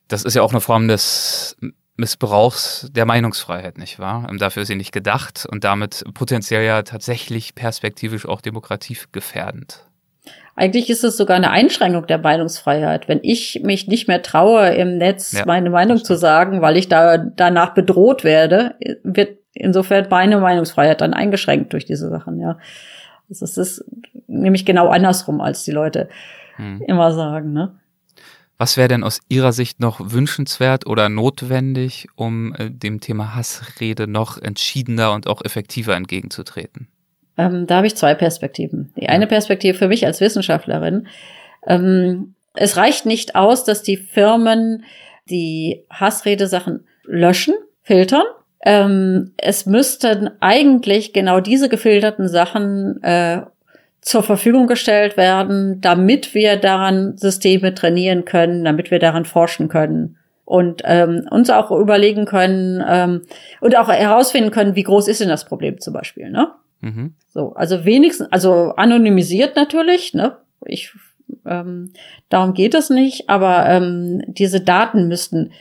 das ist ja auch eine Form des Missbrauchs der Meinungsfreiheit, nicht wahr? Ähm, dafür ist sie nicht gedacht und damit potenziell ja tatsächlich perspektivisch auch demokratiegefährdend. Eigentlich ist es sogar eine Einschränkung der Meinungsfreiheit. Wenn ich mich nicht mehr traue, im Netz ja, meine Meinung zu sagen, weil ich da danach bedroht werde, wird insofern meine Meinungsfreiheit dann eingeschränkt durch diese Sachen, ja. Also es ist nämlich genau andersrum, als die Leute hm. immer sagen, ne? Was wäre denn aus Ihrer Sicht noch wünschenswert oder notwendig, um äh, dem Thema Hassrede noch entschiedener und auch effektiver entgegenzutreten? Ähm, da habe ich zwei Perspektiven. Die eine Perspektive für mich als Wissenschaftlerin. Ähm, es reicht nicht aus, dass die Firmen die Hassredesachen löschen, filtern. Ähm, es müssten eigentlich genau diese gefilterten Sachen äh, zur Verfügung gestellt werden, damit wir daran Systeme trainieren können, damit wir daran forschen können und ähm, uns auch überlegen können ähm, und auch herausfinden können, wie groß ist denn das Problem zum Beispiel. Ne? Mhm. So, also wenigstens, also anonymisiert natürlich, ne? Ich, ähm, darum geht es nicht, aber ähm, diese Daten müssten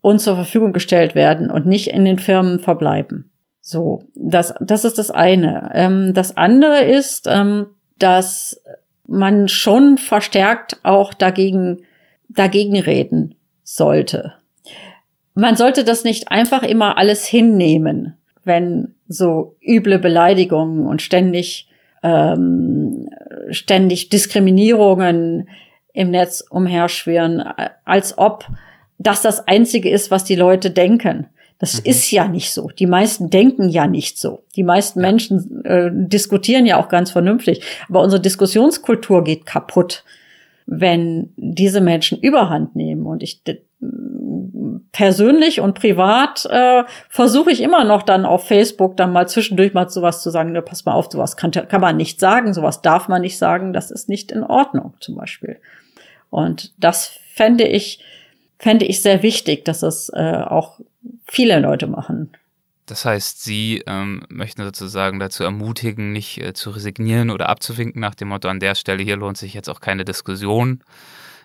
uns zur Verfügung gestellt werden und nicht in den Firmen verbleiben. So, das, das ist das eine. Ähm, das andere ist, ähm, dass man schon verstärkt auch dagegen, dagegen reden sollte. Man sollte das nicht einfach immer alles hinnehmen, wenn so üble Beleidigungen und ständig, ähm, ständig Diskriminierungen im Netz umherschwirren, als ob das das Einzige ist, was die Leute denken. Das mhm. ist ja nicht so. Die meisten denken ja nicht so. Die meisten ja. Menschen äh, diskutieren ja auch ganz vernünftig. Aber unsere Diskussionskultur geht kaputt, wenn diese Menschen Überhand nehmen. Und ich persönlich und privat äh, versuche ich immer noch dann auf Facebook dann mal zwischendurch mal sowas zu sagen, ne, pass mal auf, sowas kann, kann man nicht sagen, sowas darf man nicht sagen, das ist nicht in Ordnung zum Beispiel. Und das fände ich, fände ich sehr wichtig, dass es äh, auch viele Leute machen. Das heißt, Sie ähm, möchten sozusagen dazu ermutigen, nicht äh, zu resignieren oder abzuwinken nach dem Motto, an der Stelle hier lohnt sich jetzt auch keine Diskussion,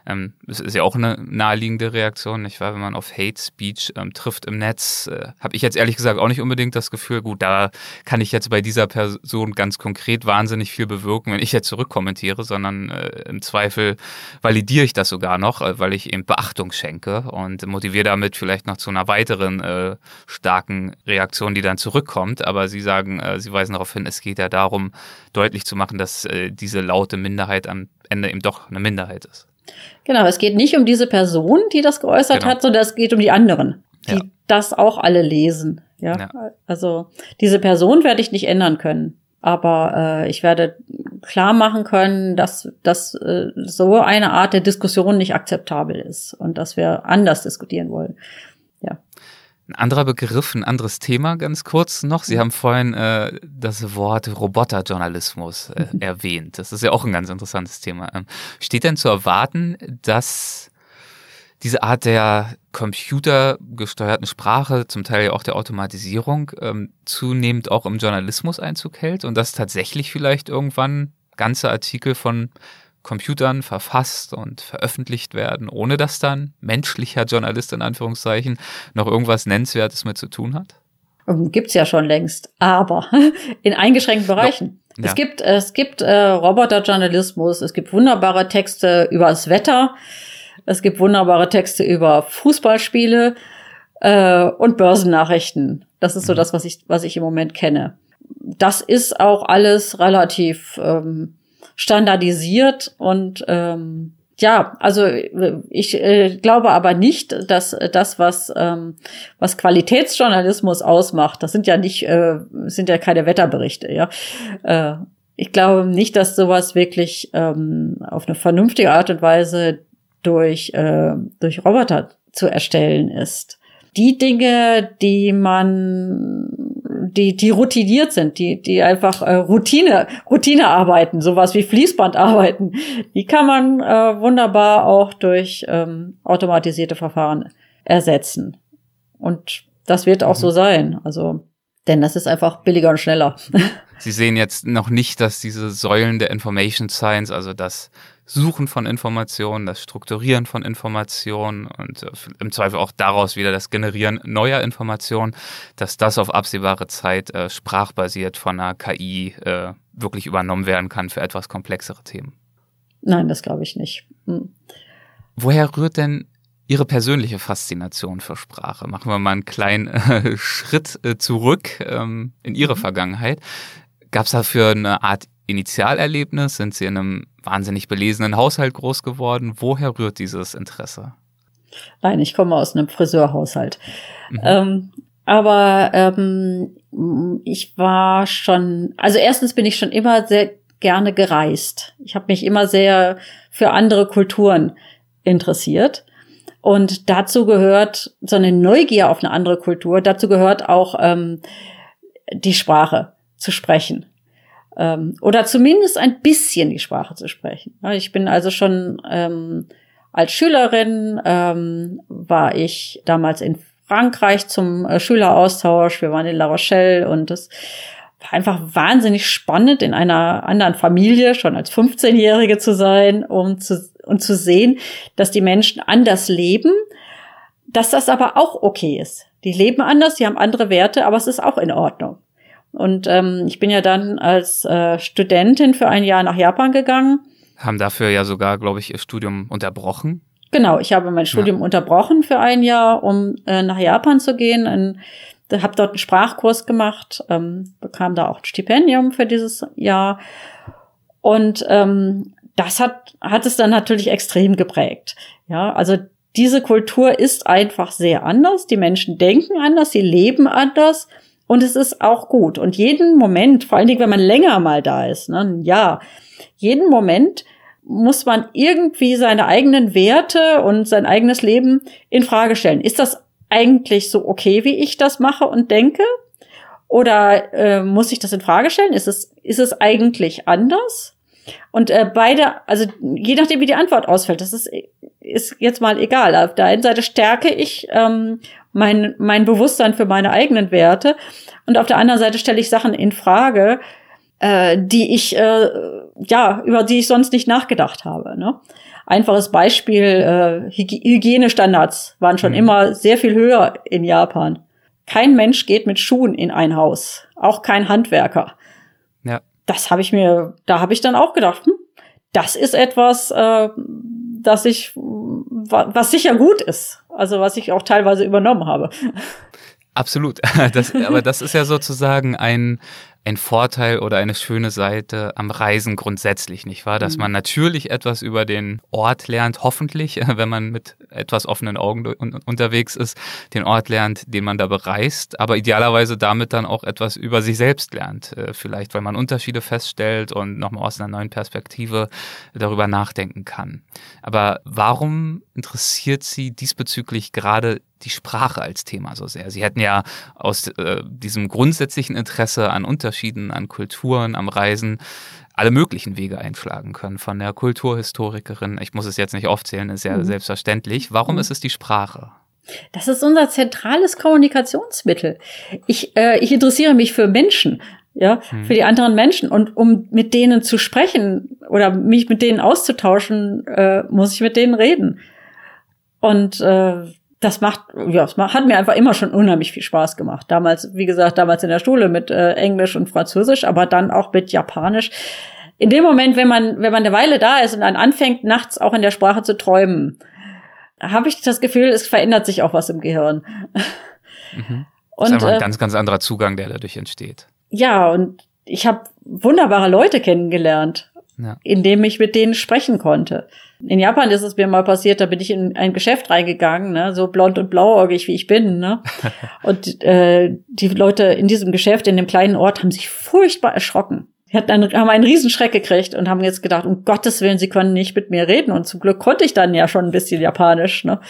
ähm, das ist ja auch eine naheliegende Reaktion, nicht wahr? Wenn man auf Hate Speech ähm, trifft im Netz, äh, habe ich jetzt ehrlich gesagt auch nicht unbedingt das Gefühl, gut, da kann ich jetzt bei dieser Person ganz konkret wahnsinnig viel bewirken, wenn ich jetzt zurückkommentiere, sondern äh, im Zweifel validiere ich das sogar noch, äh, weil ich eben Beachtung schenke und motiviere damit vielleicht noch zu einer weiteren äh, starken Reaktion, die dann zurückkommt. Aber Sie sagen, äh, Sie weisen darauf hin, es geht ja darum, deutlich zu machen, dass äh, diese laute Minderheit am Ende eben doch eine Minderheit ist. Genau, es geht nicht um diese Person, die das geäußert genau. hat, sondern es geht um die anderen, die ja. das auch alle lesen. Ja? ja? also diese Person werde ich nicht ändern können, aber äh, ich werde klar machen können, dass, dass äh, so eine Art der Diskussion nicht akzeptabel ist und dass wir anders diskutieren wollen. Ein anderer Begriff, ein anderes Thema ganz kurz noch. Sie mhm. haben vorhin äh, das Wort Roboterjournalismus äh, mhm. erwähnt. Das ist ja auch ein ganz interessantes Thema. Ähm, steht denn zu erwarten, dass diese Art der computergesteuerten Sprache, zum Teil ja auch der Automatisierung, ähm, zunehmend auch im Journalismus Einzug hält und dass tatsächlich vielleicht irgendwann ganze Artikel von Computern verfasst und veröffentlicht werden, ohne dass dann menschlicher Journalist in Anführungszeichen noch irgendwas Nennenswertes mit zu tun hat? Ähm, gibt's ja schon längst, aber in eingeschränkten Bereichen. Ja. Es gibt, es gibt äh, Roboterjournalismus, es gibt wunderbare Texte über das Wetter, es gibt wunderbare Texte über Fußballspiele äh, und Börsennachrichten. Das ist so mhm. das, was ich, was ich im Moment kenne. Das ist auch alles relativ ähm, standardisiert und ähm, ja, also ich äh, glaube aber nicht, dass das, was ähm, was Qualitätsjournalismus ausmacht, das sind ja nicht, äh, sind ja keine Wetterberichte, ja. Äh, ich glaube nicht, dass sowas wirklich ähm, auf eine vernünftige Art und Weise durch äh, durch Roboter zu erstellen ist. Die Dinge, die man die, die routiniert sind, die, die einfach äh, Routine, Routine arbeiten, sowas wie Fließband arbeiten, die kann man äh, wunderbar auch durch ähm, automatisierte Verfahren ersetzen. Und das wird auch mhm. so sein. Also, denn das ist einfach billiger und schneller. Sie sehen jetzt noch nicht, dass diese Säulen der Information Science, also das Suchen von Informationen, das Strukturieren von Informationen und äh, im Zweifel auch daraus wieder das Generieren neuer Informationen, dass das auf absehbare Zeit äh, sprachbasiert von einer KI äh, wirklich übernommen werden kann für etwas komplexere Themen. Nein, das glaube ich nicht. Hm. Woher rührt denn Ihre persönliche Faszination für Sprache? Machen wir mal einen kleinen äh, Schritt äh, zurück ähm, in Ihre mhm. Vergangenheit. Gab es dafür eine Art Initialerlebnis? Sind Sie in einem wahnsinnig belesenen Haushalt groß geworden? Woher rührt dieses Interesse? Nein, ich komme aus einem Friseurhaushalt. Mhm. Ähm, aber ähm, ich war schon, also erstens bin ich schon immer sehr gerne gereist. Ich habe mich immer sehr für andere Kulturen interessiert. Und dazu gehört so eine Neugier auf eine andere Kultur. Dazu gehört auch ähm, die Sprache zu sprechen ähm, oder zumindest ein bisschen die Sprache zu sprechen. Ich bin also schon ähm, als Schülerin ähm, war ich damals in Frankreich zum äh, Schüleraustausch. Wir waren in La Rochelle und das war einfach wahnsinnig spannend, in einer anderen Familie schon als 15-Jährige zu sein, um zu, und zu sehen, dass die Menschen anders leben, dass das aber auch okay ist. Die leben anders, die haben andere Werte, aber es ist auch in Ordnung. Und ähm, ich bin ja dann als äh, Studentin für ein Jahr nach Japan gegangen. Haben dafür ja sogar, glaube ich, ihr Studium unterbrochen. Genau, ich habe mein Studium ja. unterbrochen für ein Jahr, um äh, nach Japan zu gehen. Ein, habe dort einen Sprachkurs gemacht, ähm, bekam da auch ein Stipendium für dieses Jahr. Und ähm, das hat, hat es dann natürlich extrem geprägt. Ja, also diese Kultur ist einfach sehr anders. Die Menschen denken anders, sie leben anders. Und es ist auch gut. Und jeden Moment, vor allen Dingen, wenn man länger mal da ist, ne, ja, jeden Moment muss man irgendwie seine eigenen Werte und sein eigenes Leben in Frage stellen. Ist das eigentlich so okay, wie ich das mache und denke? Oder äh, muss ich das in Frage stellen? Ist es, ist es eigentlich anders? Und äh, beide, also je nachdem, wie die Antwort ausfällt, das ist, ist jetzt mal egal. Auf der einen Seite stärke ich ähm, mein, mein Bewusstsein für meine eigenen Werte und auf der anderen Seite stelle ich Sachen in Frage, äh, die ich, äh, ja, über die ich sonst nicht nachgedacht habe. Ne? Einfaches Beispiel, äh, Hygienestandards waren schon mhm. immer sehr viel höher in Japan. Kein Mensch geht mit Schuhen in ein Haus, auch kein Handwerker. Ja. Das habe ich mir, da habe ich dann auch gedacht, hm, das ist etwas, äh, das ich, was sicher gut ist. Also was ich auch teilweise übernommen habe. Absolut. Das, aber das ist ja sozusagen ein, ein Vorteil oder eine schöne Seite am Reisen grundsätzlich, nicht wahr? Dass mhm. man natürlich etwas über den Ort lernt, hoffentlich, wenn man mit etwas offenen Augen unterwegs ist, den Ort lernt, den man da bereist, aber idealerweise damit dann auch etwas über sich selbst lernt. Äh, vielleicht, weil man Unterschiede feststellt und nochmal aus einer neuen Perspektive darüber nachdenken kann. Aber warum interessiert Sie diesbezüglich gerade die Sprache als Thema so sehr. Sie hätten ja aus äh, diesem grundsätzlichen Interesse an Unterschieden, an Kulturen, am Reisen alle möglichen Wege einschlagen können. Von der Kulturhistorikerin, ich muss es jetzt nicht aufzählen, ist ja mhm. selbstverständlich. Warum mhm. ist es die Sprache? Das ist unser zentrales Kommunikationsmittel. Ich, äh, ich interessiere mich für Menschen, ja, mhm. für die anderen Menschen. Und um mit denen zu sprechen oder mich mit denen auszutauschen, äh, muss ich mit denen reden. Und äh, das macht, ja, es hat mir einfach immer schon unheimlich viel Spaß gemacht. Damals, wie gesagt, damals in der Schule mit äh, Englisch und Französisch, aber dann auch mit Japanisch. In dem Moment, wenn man, wenn man eine Weile da ist und dann anfängt, nachts auch in der Sprache zu träumen, habe ich das Gefühl, es verändert sich auch was im Gehirn. Mhm. Und, das ist einfach ein äh, ganz, ganz anderer Zugang, der dadurch entsteht. Ja, und ich habe wunderbare Leute kennengelernt, ja. indem ich mit denen sprechen konnte. In Japan ist es mir mal passiert, da bin ich in ein Geschäft reingegangen, ne, so blond und blauäugig wie ich bin, ne. Und äh, die Leute in diesem Geschäft, in dem kleinen Ort, haben sich furchtbar erschrocken. Die hatten einen, haben einen Riesenschreck gekriegt und haben jetzt gedacht, um Gottes Willen, sie können nicht mit mir reden. Und zum Glück konnte ich dann ja schon ein bisschen Japanisch, ne.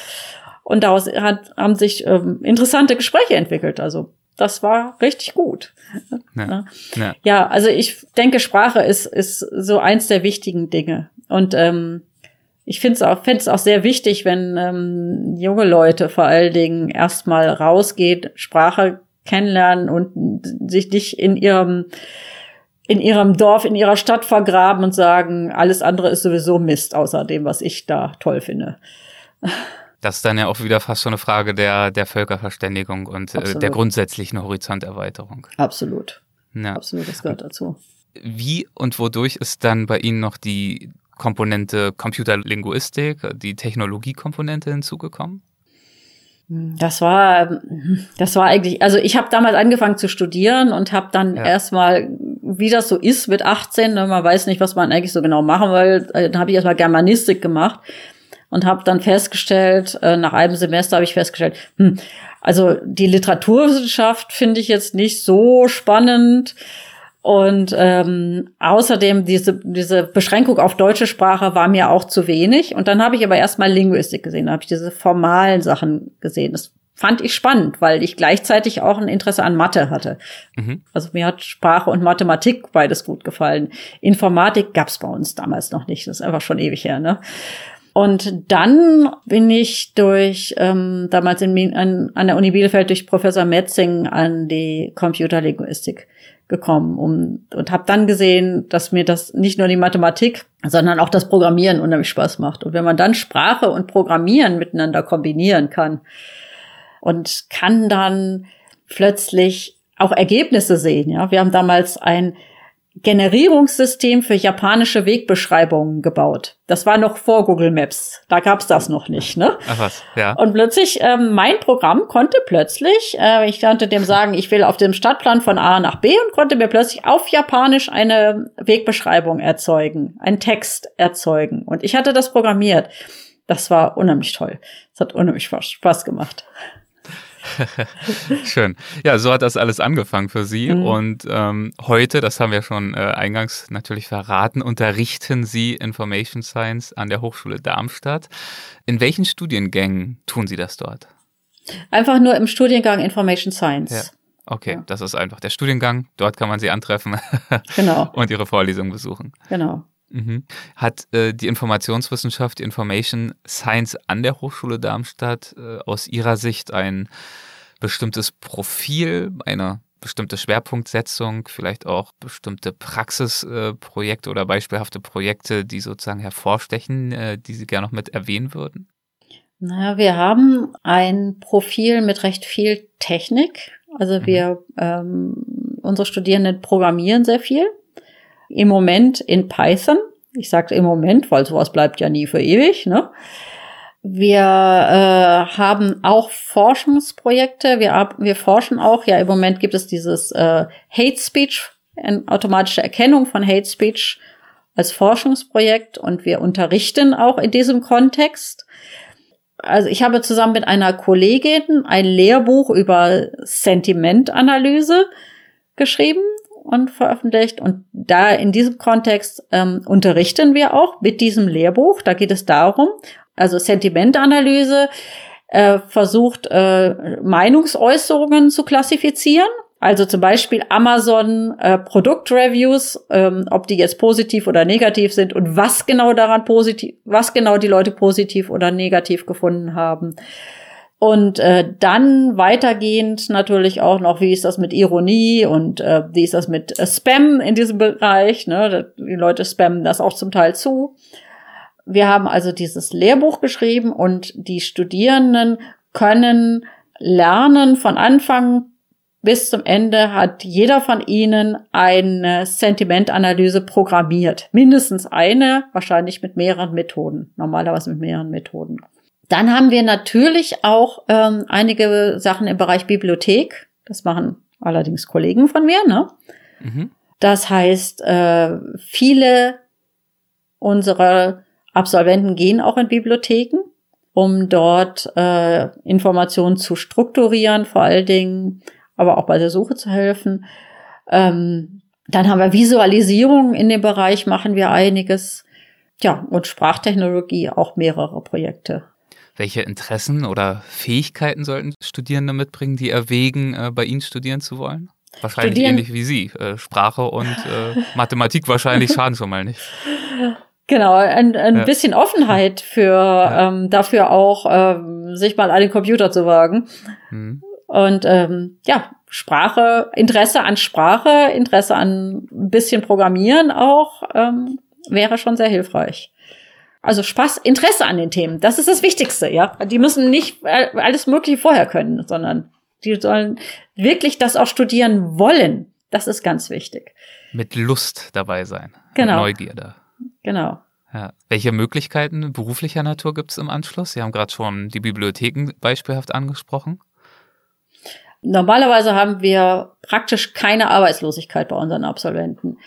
Und daraus hat, haben sich ähm, interessante Gespräche entwickelt. Also das war richtig gut. Ja, ja. ja also ich denke, Sprache ist, ist so eins der wichtigen Dinge. Und ähm, ich finde es auch, find's auch sehr wichtig, wenn ähm, junge Leute vor allen Dingen erstmal rausgeht, Sprache kennenlernen und sich nicht in ihrem in ihrem Dorf, in ihrer Stadt vergraben und sagen, alles andere ist sowieso Mist, außer dem, was ich da toll finde. Das ist dann ja auch wieder fast so eine Frage der, der Völkerverständigung und äh, der grundsätzlichen Horizonterweiterung. Absolut. Ja. Absolut, das gehört dazu. Wie und wodurch ist dann bei Ihnen noch die Komponente Computerlinguistik, die Technologiekomponente hinzugekommen? Das war, das war eigentlich, also ich habe damals angefangen zu studieren und habe dann ja. erstmal, wie das so ist mit 18, ne, man weiß nicht, was man eigentlich so genau machen will, äh, dann habe ich erstmal Germanistik gemacht und habe dann festgestellt, äh, nach einem Semester habe ich festgestellt, hm, also die Literaturwissenschaft finde ich jetzt nicht so spannend. Und ähm, außerdem diese, diese Beschränkung auf deutsche Sprache war mir auch zu wenig. Und dann habe ich aber erstmal Linguistik gesehen, da habe ich diese formalen Sachen gesehen. Das fand ich spannend, weil ich gleichzeitig auch ein Interesse an Mathe hatte. Mhm. Also mir hat Sprache und Mathematik beides gut gefallen. Informatik gab's bei uns damals noch nicht. Das ist einfach schon ewig her, ne? Und dann bin ich durch, ähm, damals in, an, an der Uni Bielefeld durch Professor Metzing an die Computerlinguistik gekommen um, und habe dann gesehen, dass mir das nicht nur die Mathematik, sondern auch das Programmieren unheimlich Spaß macht. Und wenn man dann Sprache und Programmieren miteinander kombinieren kann und kann dann plötzlich auch Ergebnisse sehen. Ja, wir haben damals ein Generierungssystem für japanische Wegbeschreibungen gebaut. Das war noch vor Google Maps. Da gab's das noch nicht, ne? Ach was, ja. Und plötzlich, ähm, mein Programm konnte plötzlich, äh, ich konnte dem sagen, ich will auf dem Stadtplan von A nach B und konnte mir plötzlich auf Japanisch eine Wegbeschreibung erzeugen, einen Text erzeugen. Und ich hatte das programmiert. Das war unheimlich toll. Das hat unheimlich Spaß gemacht. Schön. Ja, so hat das alles angefangen für Sie. Mhm. Und ähm, heute, das haben wir schon äh, eingangs natürlich verraten, unterrichten Sie Information Science an der Hochschule Darmstadt. In welchen Studiengängen tun Sie das dort? Einfach nur im Studiengang Information Science. Ja. Okay, ja. das ist einfach der Studiengang. Dort kann man Sie antreffen genau. und Ihre Vorlesungen besuchen. Genau. Mhm. Hat äh, die Informationswissenschaft, die Information Science an der Hochschule Darmstadt äh, aus Ihrer Sicht ein bestimmtes Profil, eine bestimmte Schwerpunktsetzung, vielleicht auch bestimmte Praxisprojekte äh, oder beispielhafte Projekte, die sozusagen hervorstechen, äh, die Sie gerne noch mit erwähnen würden? Naja, wir haben ein Profil mit recht viel Technik. Also mhm. wir, ähm, unsere Studierenden programmieren sehr viel im Moment in Python. Ich sage im Moment, weil sowas bleibt ja nie für ewig. Ne? Wir äh, haben auch Forschungsprojekte. Wir, wir forschen auch. Ja, im Moment gibt es dieses äh, Hate Speech, automatische Erkennung von Hate Speech als Forschungsprojekt und wir unterrichten auch in diesem Kontext. Also ich habe zusammen mit einer Kollegin ein Lehrbuch über Sentimentanalyse geschrieben und veröffentlicht. Und da in diesem Kontext ähm, unterrichten wir auch mit diesem Lehrbuch. Da geht es darum, also Sentimentanalyse äh, versucht, äh, Meinungsäußerungen zu klassifizieren. Also zum Beispiel Amazon äh, Produktreviews, ähm, ob die jetzt positiv oder negativ sind und was genau daran positiv, was genau die Leute positiv oder negativ gefunden haben. Und äh, dann weitergehend natürlich auch noch, wie ist das mit Ironie und äh, wie ist das mit äh, Spam in diesem Bereich. Ne? Die Leute spammen das auch zum Teil zu. Wir haben also dieses Lehrbuch geschrieben und die Studierenden können lernen von Anfang bis zum Ende hat jeder von ihnen eine Sentimentanalyse programmiert. Mindestens eine, wahrscheinlich mit mehreren Methoden. Normalerweise mit mehreren Methoden. Dann haben wir natürlich auch ähm, einige Sachen im Bereich Bibliothek. Das machen allerdings Kollegen von mir. Ne? Mhm. Das heißt, äh, viele unserer Absolventen gehen auch in Bibliotheken, um dort äh, Informationen zu strukturieren, vor allen Dingen, aber auch bei der Suche zu helfen. Ähm, dann haben wir Visualisierung in dem Bereich, machen wir einiges. Ja, und Sprachtechnologie auch mehrere Projekte. Welche Interessen oder Fähigkeiten sollten Studierende mitbringen, die erwägen, äh, bei Ihnen studieren zu wollen? Wahrscheinlich studieren. ähnlich wie Sie. Äh, Sprache und äh, Mathematik wahrscheinlich schaden schon mal nicht. Genau, ein, ein ja. bisschen Offenheit für ja. ähm, dafür auch, ähm, sich mal an den Computer zu wagen. Mhm. Und ähm, ja, Sprache, Interesse an Sprache, Interesse an ein bisschen Programmieren auch, ähm, wäre schon sehr hilfreich. Also Spaß, Interesse an den Themen, das ist das Wichtigste, ja. Die müssen nicht alles Mögliche vorher können, sondern die sollen wirklich das auch studieren wollen. Das ist ganz wichtig. Mit Lust dabei sein. Genau. Mit Neugierde. Genau. Ja. Welche Möglichkeiten beruflicher Natur gibt es im Anschluss? Sie haben gerade schon die Bibliotheken beispielhaft angesprochen. Normalerweise haben wir praktisch keine Arbeitslosigkeit bei unseren Absolventen.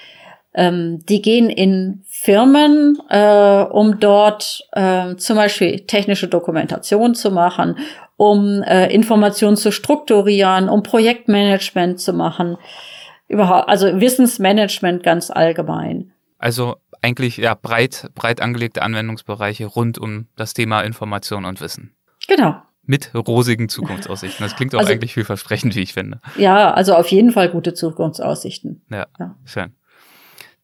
Ähm, die gehen in Firmen, äh, um dort äh, zum Beispiel technische Dokumentation zu machen, um äh, Informationen zu strukturieren, um Projektmanagement zu machen, überhaupt, also Wissensmanagement ganz allgemein. Also eigentlich ja breit, breit angelegte Anwendungsbereiche rund um das Thema Information und Wissen. Genau. Mit rosigen Zukunftsaussichten. Das klingt auch also, eigentlich vielversprechend, wie ich finde. Ja, also auf jeden Fall gute Zukunftsaussichten. Ja, ja. schön.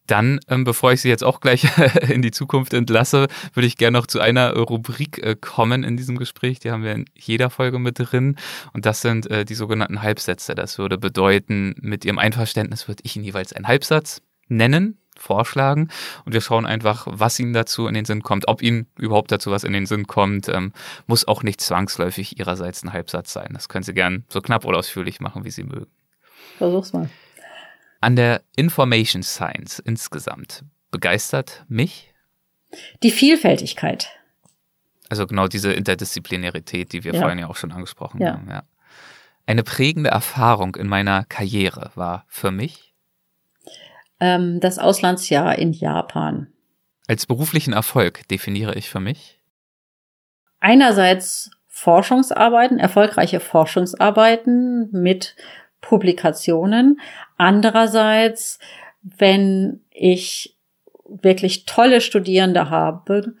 Dann, ähm, bevor ich Sie jetzt auch gleich in die Zukunft entlasse, würde ich gerne noch zu einer Rubrik äh, kommen in diesem Gespräch. Die haben wir in jeder Folge mit drin. Und das sind äh, die sogenannten Halbsätze. Das würde bedeuten, mit Ihrem Einverständnis würde ich Ihnen jeweils einen Halbsatz nennen, vorschlagen. Und wir schauen einfach, was Ihnen dazu in den Sinn kommt. Ob Ihnen überhaupt dazu was in den Sinn kommt, ähm, muss auch nicht zwangsläufig Ihrerseits ein Halbsatz sein. Das können Sie gern so knapp oder ausführlich machen, wie Sie mögen. Versuch's mal. An der Information Science insgesamt begeistert mich die Vielfältigkeit. Also genau diese Interdisziplinarität, die wir ja. vorhin ja auch schon angesprochen ja. haben. Ja. Eine prägende Erfahrung in meiner Karriere war für mich ähm, das Auslandsjahr in Japan. Als beruflichen Erfolg definiere ich für mich einerseits Forschungsarbeiten, erfolgreiche Forschungsarbeiten mit Publikationen. Andererseits, wenn ich wirklich tolle Studierende habe,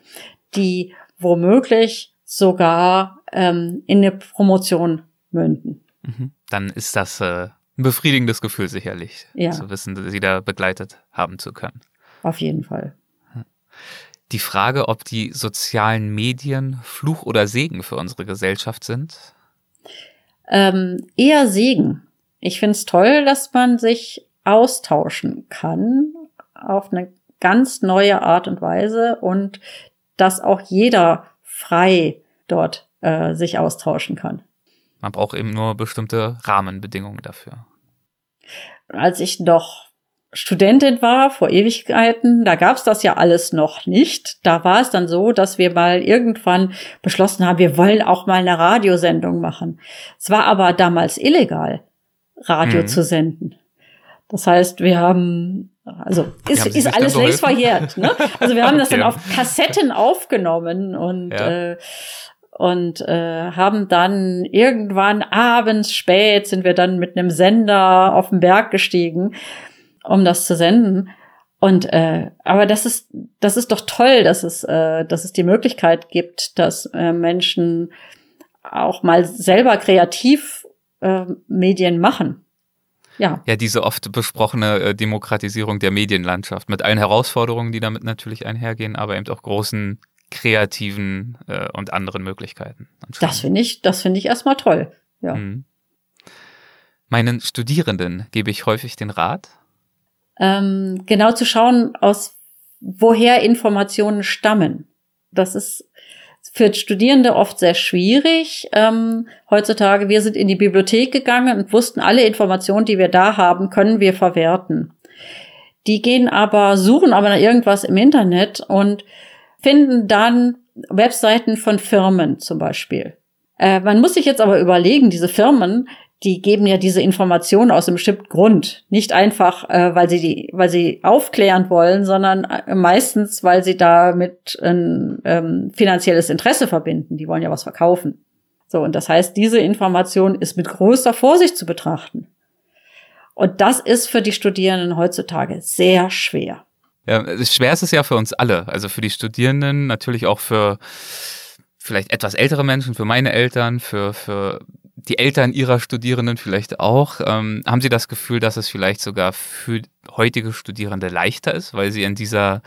die womöglich sogar ähm, in eine Promotion münden. Mhm. Dann ist das äh, ein befriedigendes Gefühl sicherlich, ja. zu wissen, sie da begleitet haben zu können. Auf jeden Fall. Die Frage, ob die sozialen Medien Fluch oder Segen für unsere Gesellschaft sind? Ähm, eher Segen. Ich finde es toll, dass man sich austauschen kann auf eine ganz neue Art und Weise und dass auch jeder frei dort äh, sich austauschen kann. Man braucht eben nur bestimmte Rahmenbedingungen dafür. Als ich noch Studentin war vor Ewigkeiten, da gab's das ja alles noch nicht. Da war es dann so, dass wir mal irgendwann beschlossen haben, wir wollen auch mal eine Radiosendung machen. Es war aber damals illegal. Radio mhm. zu senden. Das heißt, wir haben, also ist, haben ist alles längst verjährt. Ne? Also wir haben das dann auf Kassetten aufgenommen und ja. äh, und äh, haben dann irgendwann abends spät sind wir dann mit einem Sender auf den Berg gestiegen, um das zu senden. Und äh, aber das ist das ist doch toll, dass es äh, dass es die Möglichkeit gibt, dass äh, Menschen auch mal selber kreativ äh, Medien machen. Ja. Ja, diese oft besprochene äh, Demokratisierung der Medienlandschaft mit allen Herausforderungen, die damit natürlich einhergehen, aber eben auch großen kreativen äh, und anderen Möglichkeiten. Das finde ich, das finde ich erstmal toll. Ja. Mhm. Meinen Studierenden gebe ich häufig den Rat, ähm, genau zu schauen, aus woher Informationen stammen. Das ist für Studierende oft sehr schwierig. Ähm, heutzutage, wir sind in die Bibliothek gegangen und wussten, alle Informationen, die wir da haben, können wir verwerten. Die gehen aber, suchen aber nach irgendwas im Internet und finden dann Webseiten von Firmen zum Beispiel. Äh, man muss sich jetzt aber überlegen, diese Firmen, die geben ja diese Informationen aus einem bestimmten Grund. Nicht einfach, äh, weil sie die, weil sie aufklären wollen, sondern äh, meistens, weil sie damit ein ähm, finanzielles Interesse verbinden. Die wollen ja was verkaufen. So, und das heißt, diese Information ist mit größter Vorsicht zu betrachten. Und das ist für die Studierenden heutzutage sehr schwer. Ja, schwer ist es ja für uns alle. Also für die Studierenden, natürlich auch für vielleicht etwas ältere Menschen, für meine Eltern, für, für die Eltern ihrer Studierenden vielleicht auch. Ähm, haben Sie das Gefühl, dass es vielleicht sogar für heutige Studierende leichter ist, weil sie in dieser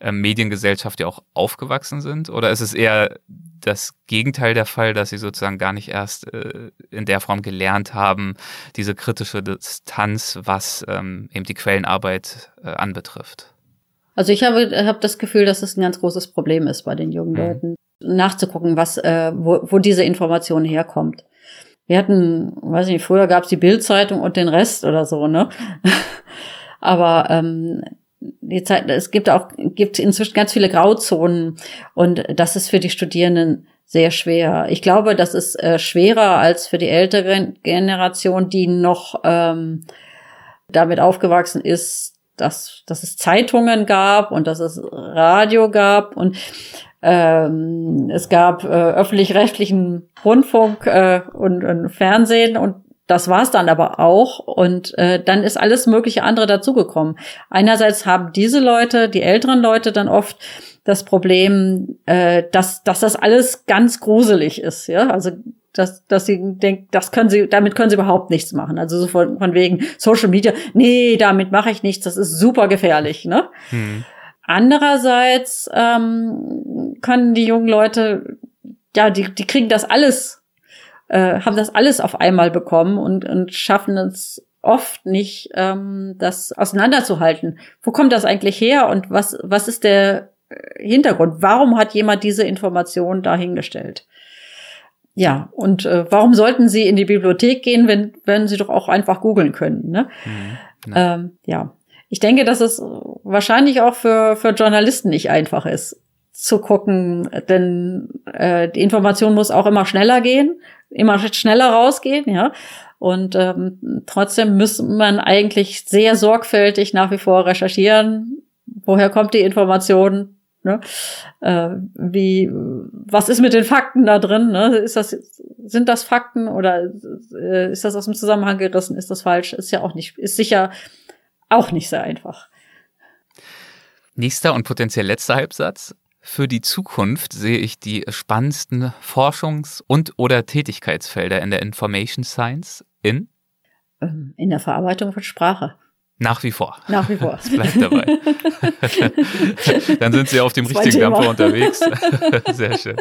äh, Mediengesellschaft ja auch aufgewachsen sind? Oder ist es eher das Gegenteil der Fall, dass sie sozusagen gar nicht erst äh, in der Form gelernt haben, diese kritische Distanz, was ähm, eben die Quellenarbeit äh, anbetrifft? Also ich habe, habe das Gefühl, dass es ein ganz großes Problem ist bei den jungen mhm. Nachzugucken, was, äh, wo, wo diese Information herkommt wir hatten, weiß ich nicht, früher gab es die Bildzeitung und den Rest oder so, ne? Aber ähm, die Zeit, es gibt auch, gibt inzwischen ganz viele Grauzonen und das ist für die Studierenden sehr schwer. Ich glaube, das ist äh, schwerer als für die ältere Generation, die noch ähm, damit aufgewachsen ist, dass, dass es Zeitungen gab und dass es Radio gab und ähm, es gab äh, öffentlich-rechtlichen Rundfunk äh, und, und Fernsehen und das war's dann aber auch. Und äh, dann ist alles mögliche andere dazugekommen. Einerseits haben diese Leute, die älteren Leute, dann oft das Problem, äh, dass, dass das alles ganz gruselig ist. Ja, also dass, dass sie denkt, das können sie, damit können sie überhaupt nichts machen. Also so von, von wegen Social Media, nee, damit mache ich nichts, das ist super gefährlich, ne? Hm. Andererseits ähm, können die jungen Leute, ja, die, die kriegen das alles, äh, haben das alles auf einmal bekommen und, und schaffen es oft nicht, ähm, das auseinanderzuhalten. Wo kommt das eigentlich her und was, was ist der Hintergrund? Warum hat jemand diese Information dahingestellt? Ja, und äh, warum sollten Sie in die Bibliothek gehen, wenn, wenn Sie doch auch einfach googeln können? Ne? Mhm, ähm, ja, ich denke, dass es wahrscheinlich auch für, für Journalisten nicht einfach ist, zu gucken, denn äh, die Information muss auch immer schneller gehen, immer schneller rausgehen, ja. Und ähm, trotzdem muss man eigentlich sehr sorgfältig nach wie vor recherchieren, woher kommt die Information, ne? Äh, wie, was ist mit den Fakten da drin? Ne? Ist das, sind das Fakten oder äh, ist das aus dem Zusammenhang gerissen? Ist das falsch? Ist ja auch nicht, ist sicher auch nicht sehr einfach. Nächster und potenziell letzter Halbsatz. Für die Zukunft sehe ich die spannendsten Forschungs- und oder Tätigkeitsfelder in der Information Science in? Ähm, in der Verarbeitung von Sprache. Nach wie vor. Nach wie vor. Es bleibt dabei. Dann sind Sie auf dem das richtigen Dampfer unterwegs. Sehr schön.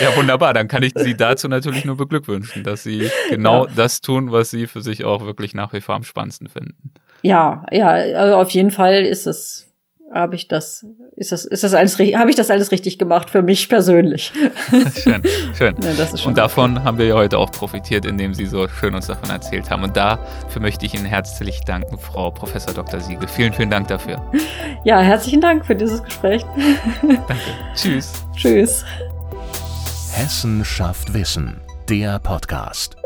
ja, wunderbar. Dann kann ich Sie dazu natürlich nur beglückwünschen, dass Sie genau ja. das tun, was Sie für sich auch wirklich nach wie vor am spannendsten finden. Ja, ja, also auf jeden Fall ist es habe ich das, ist das, ist das alles, habe ich das alles richtig gemacht für mich persönlich. schön, schön. Ja, und davon gut. haben wir ja heute auch profitiert, indem Sie so schön uns davon erzählt haben. Und dafür möchte ich Ihnen herzlich danken, Frau Professor Dr. Siegel. Vielen, vielen Dank dafür. Ja, herzlichen Dank für dieses Gespräch. Danke. Tschüss. Tschüss. Hessen schafft Wissen, der Podcast.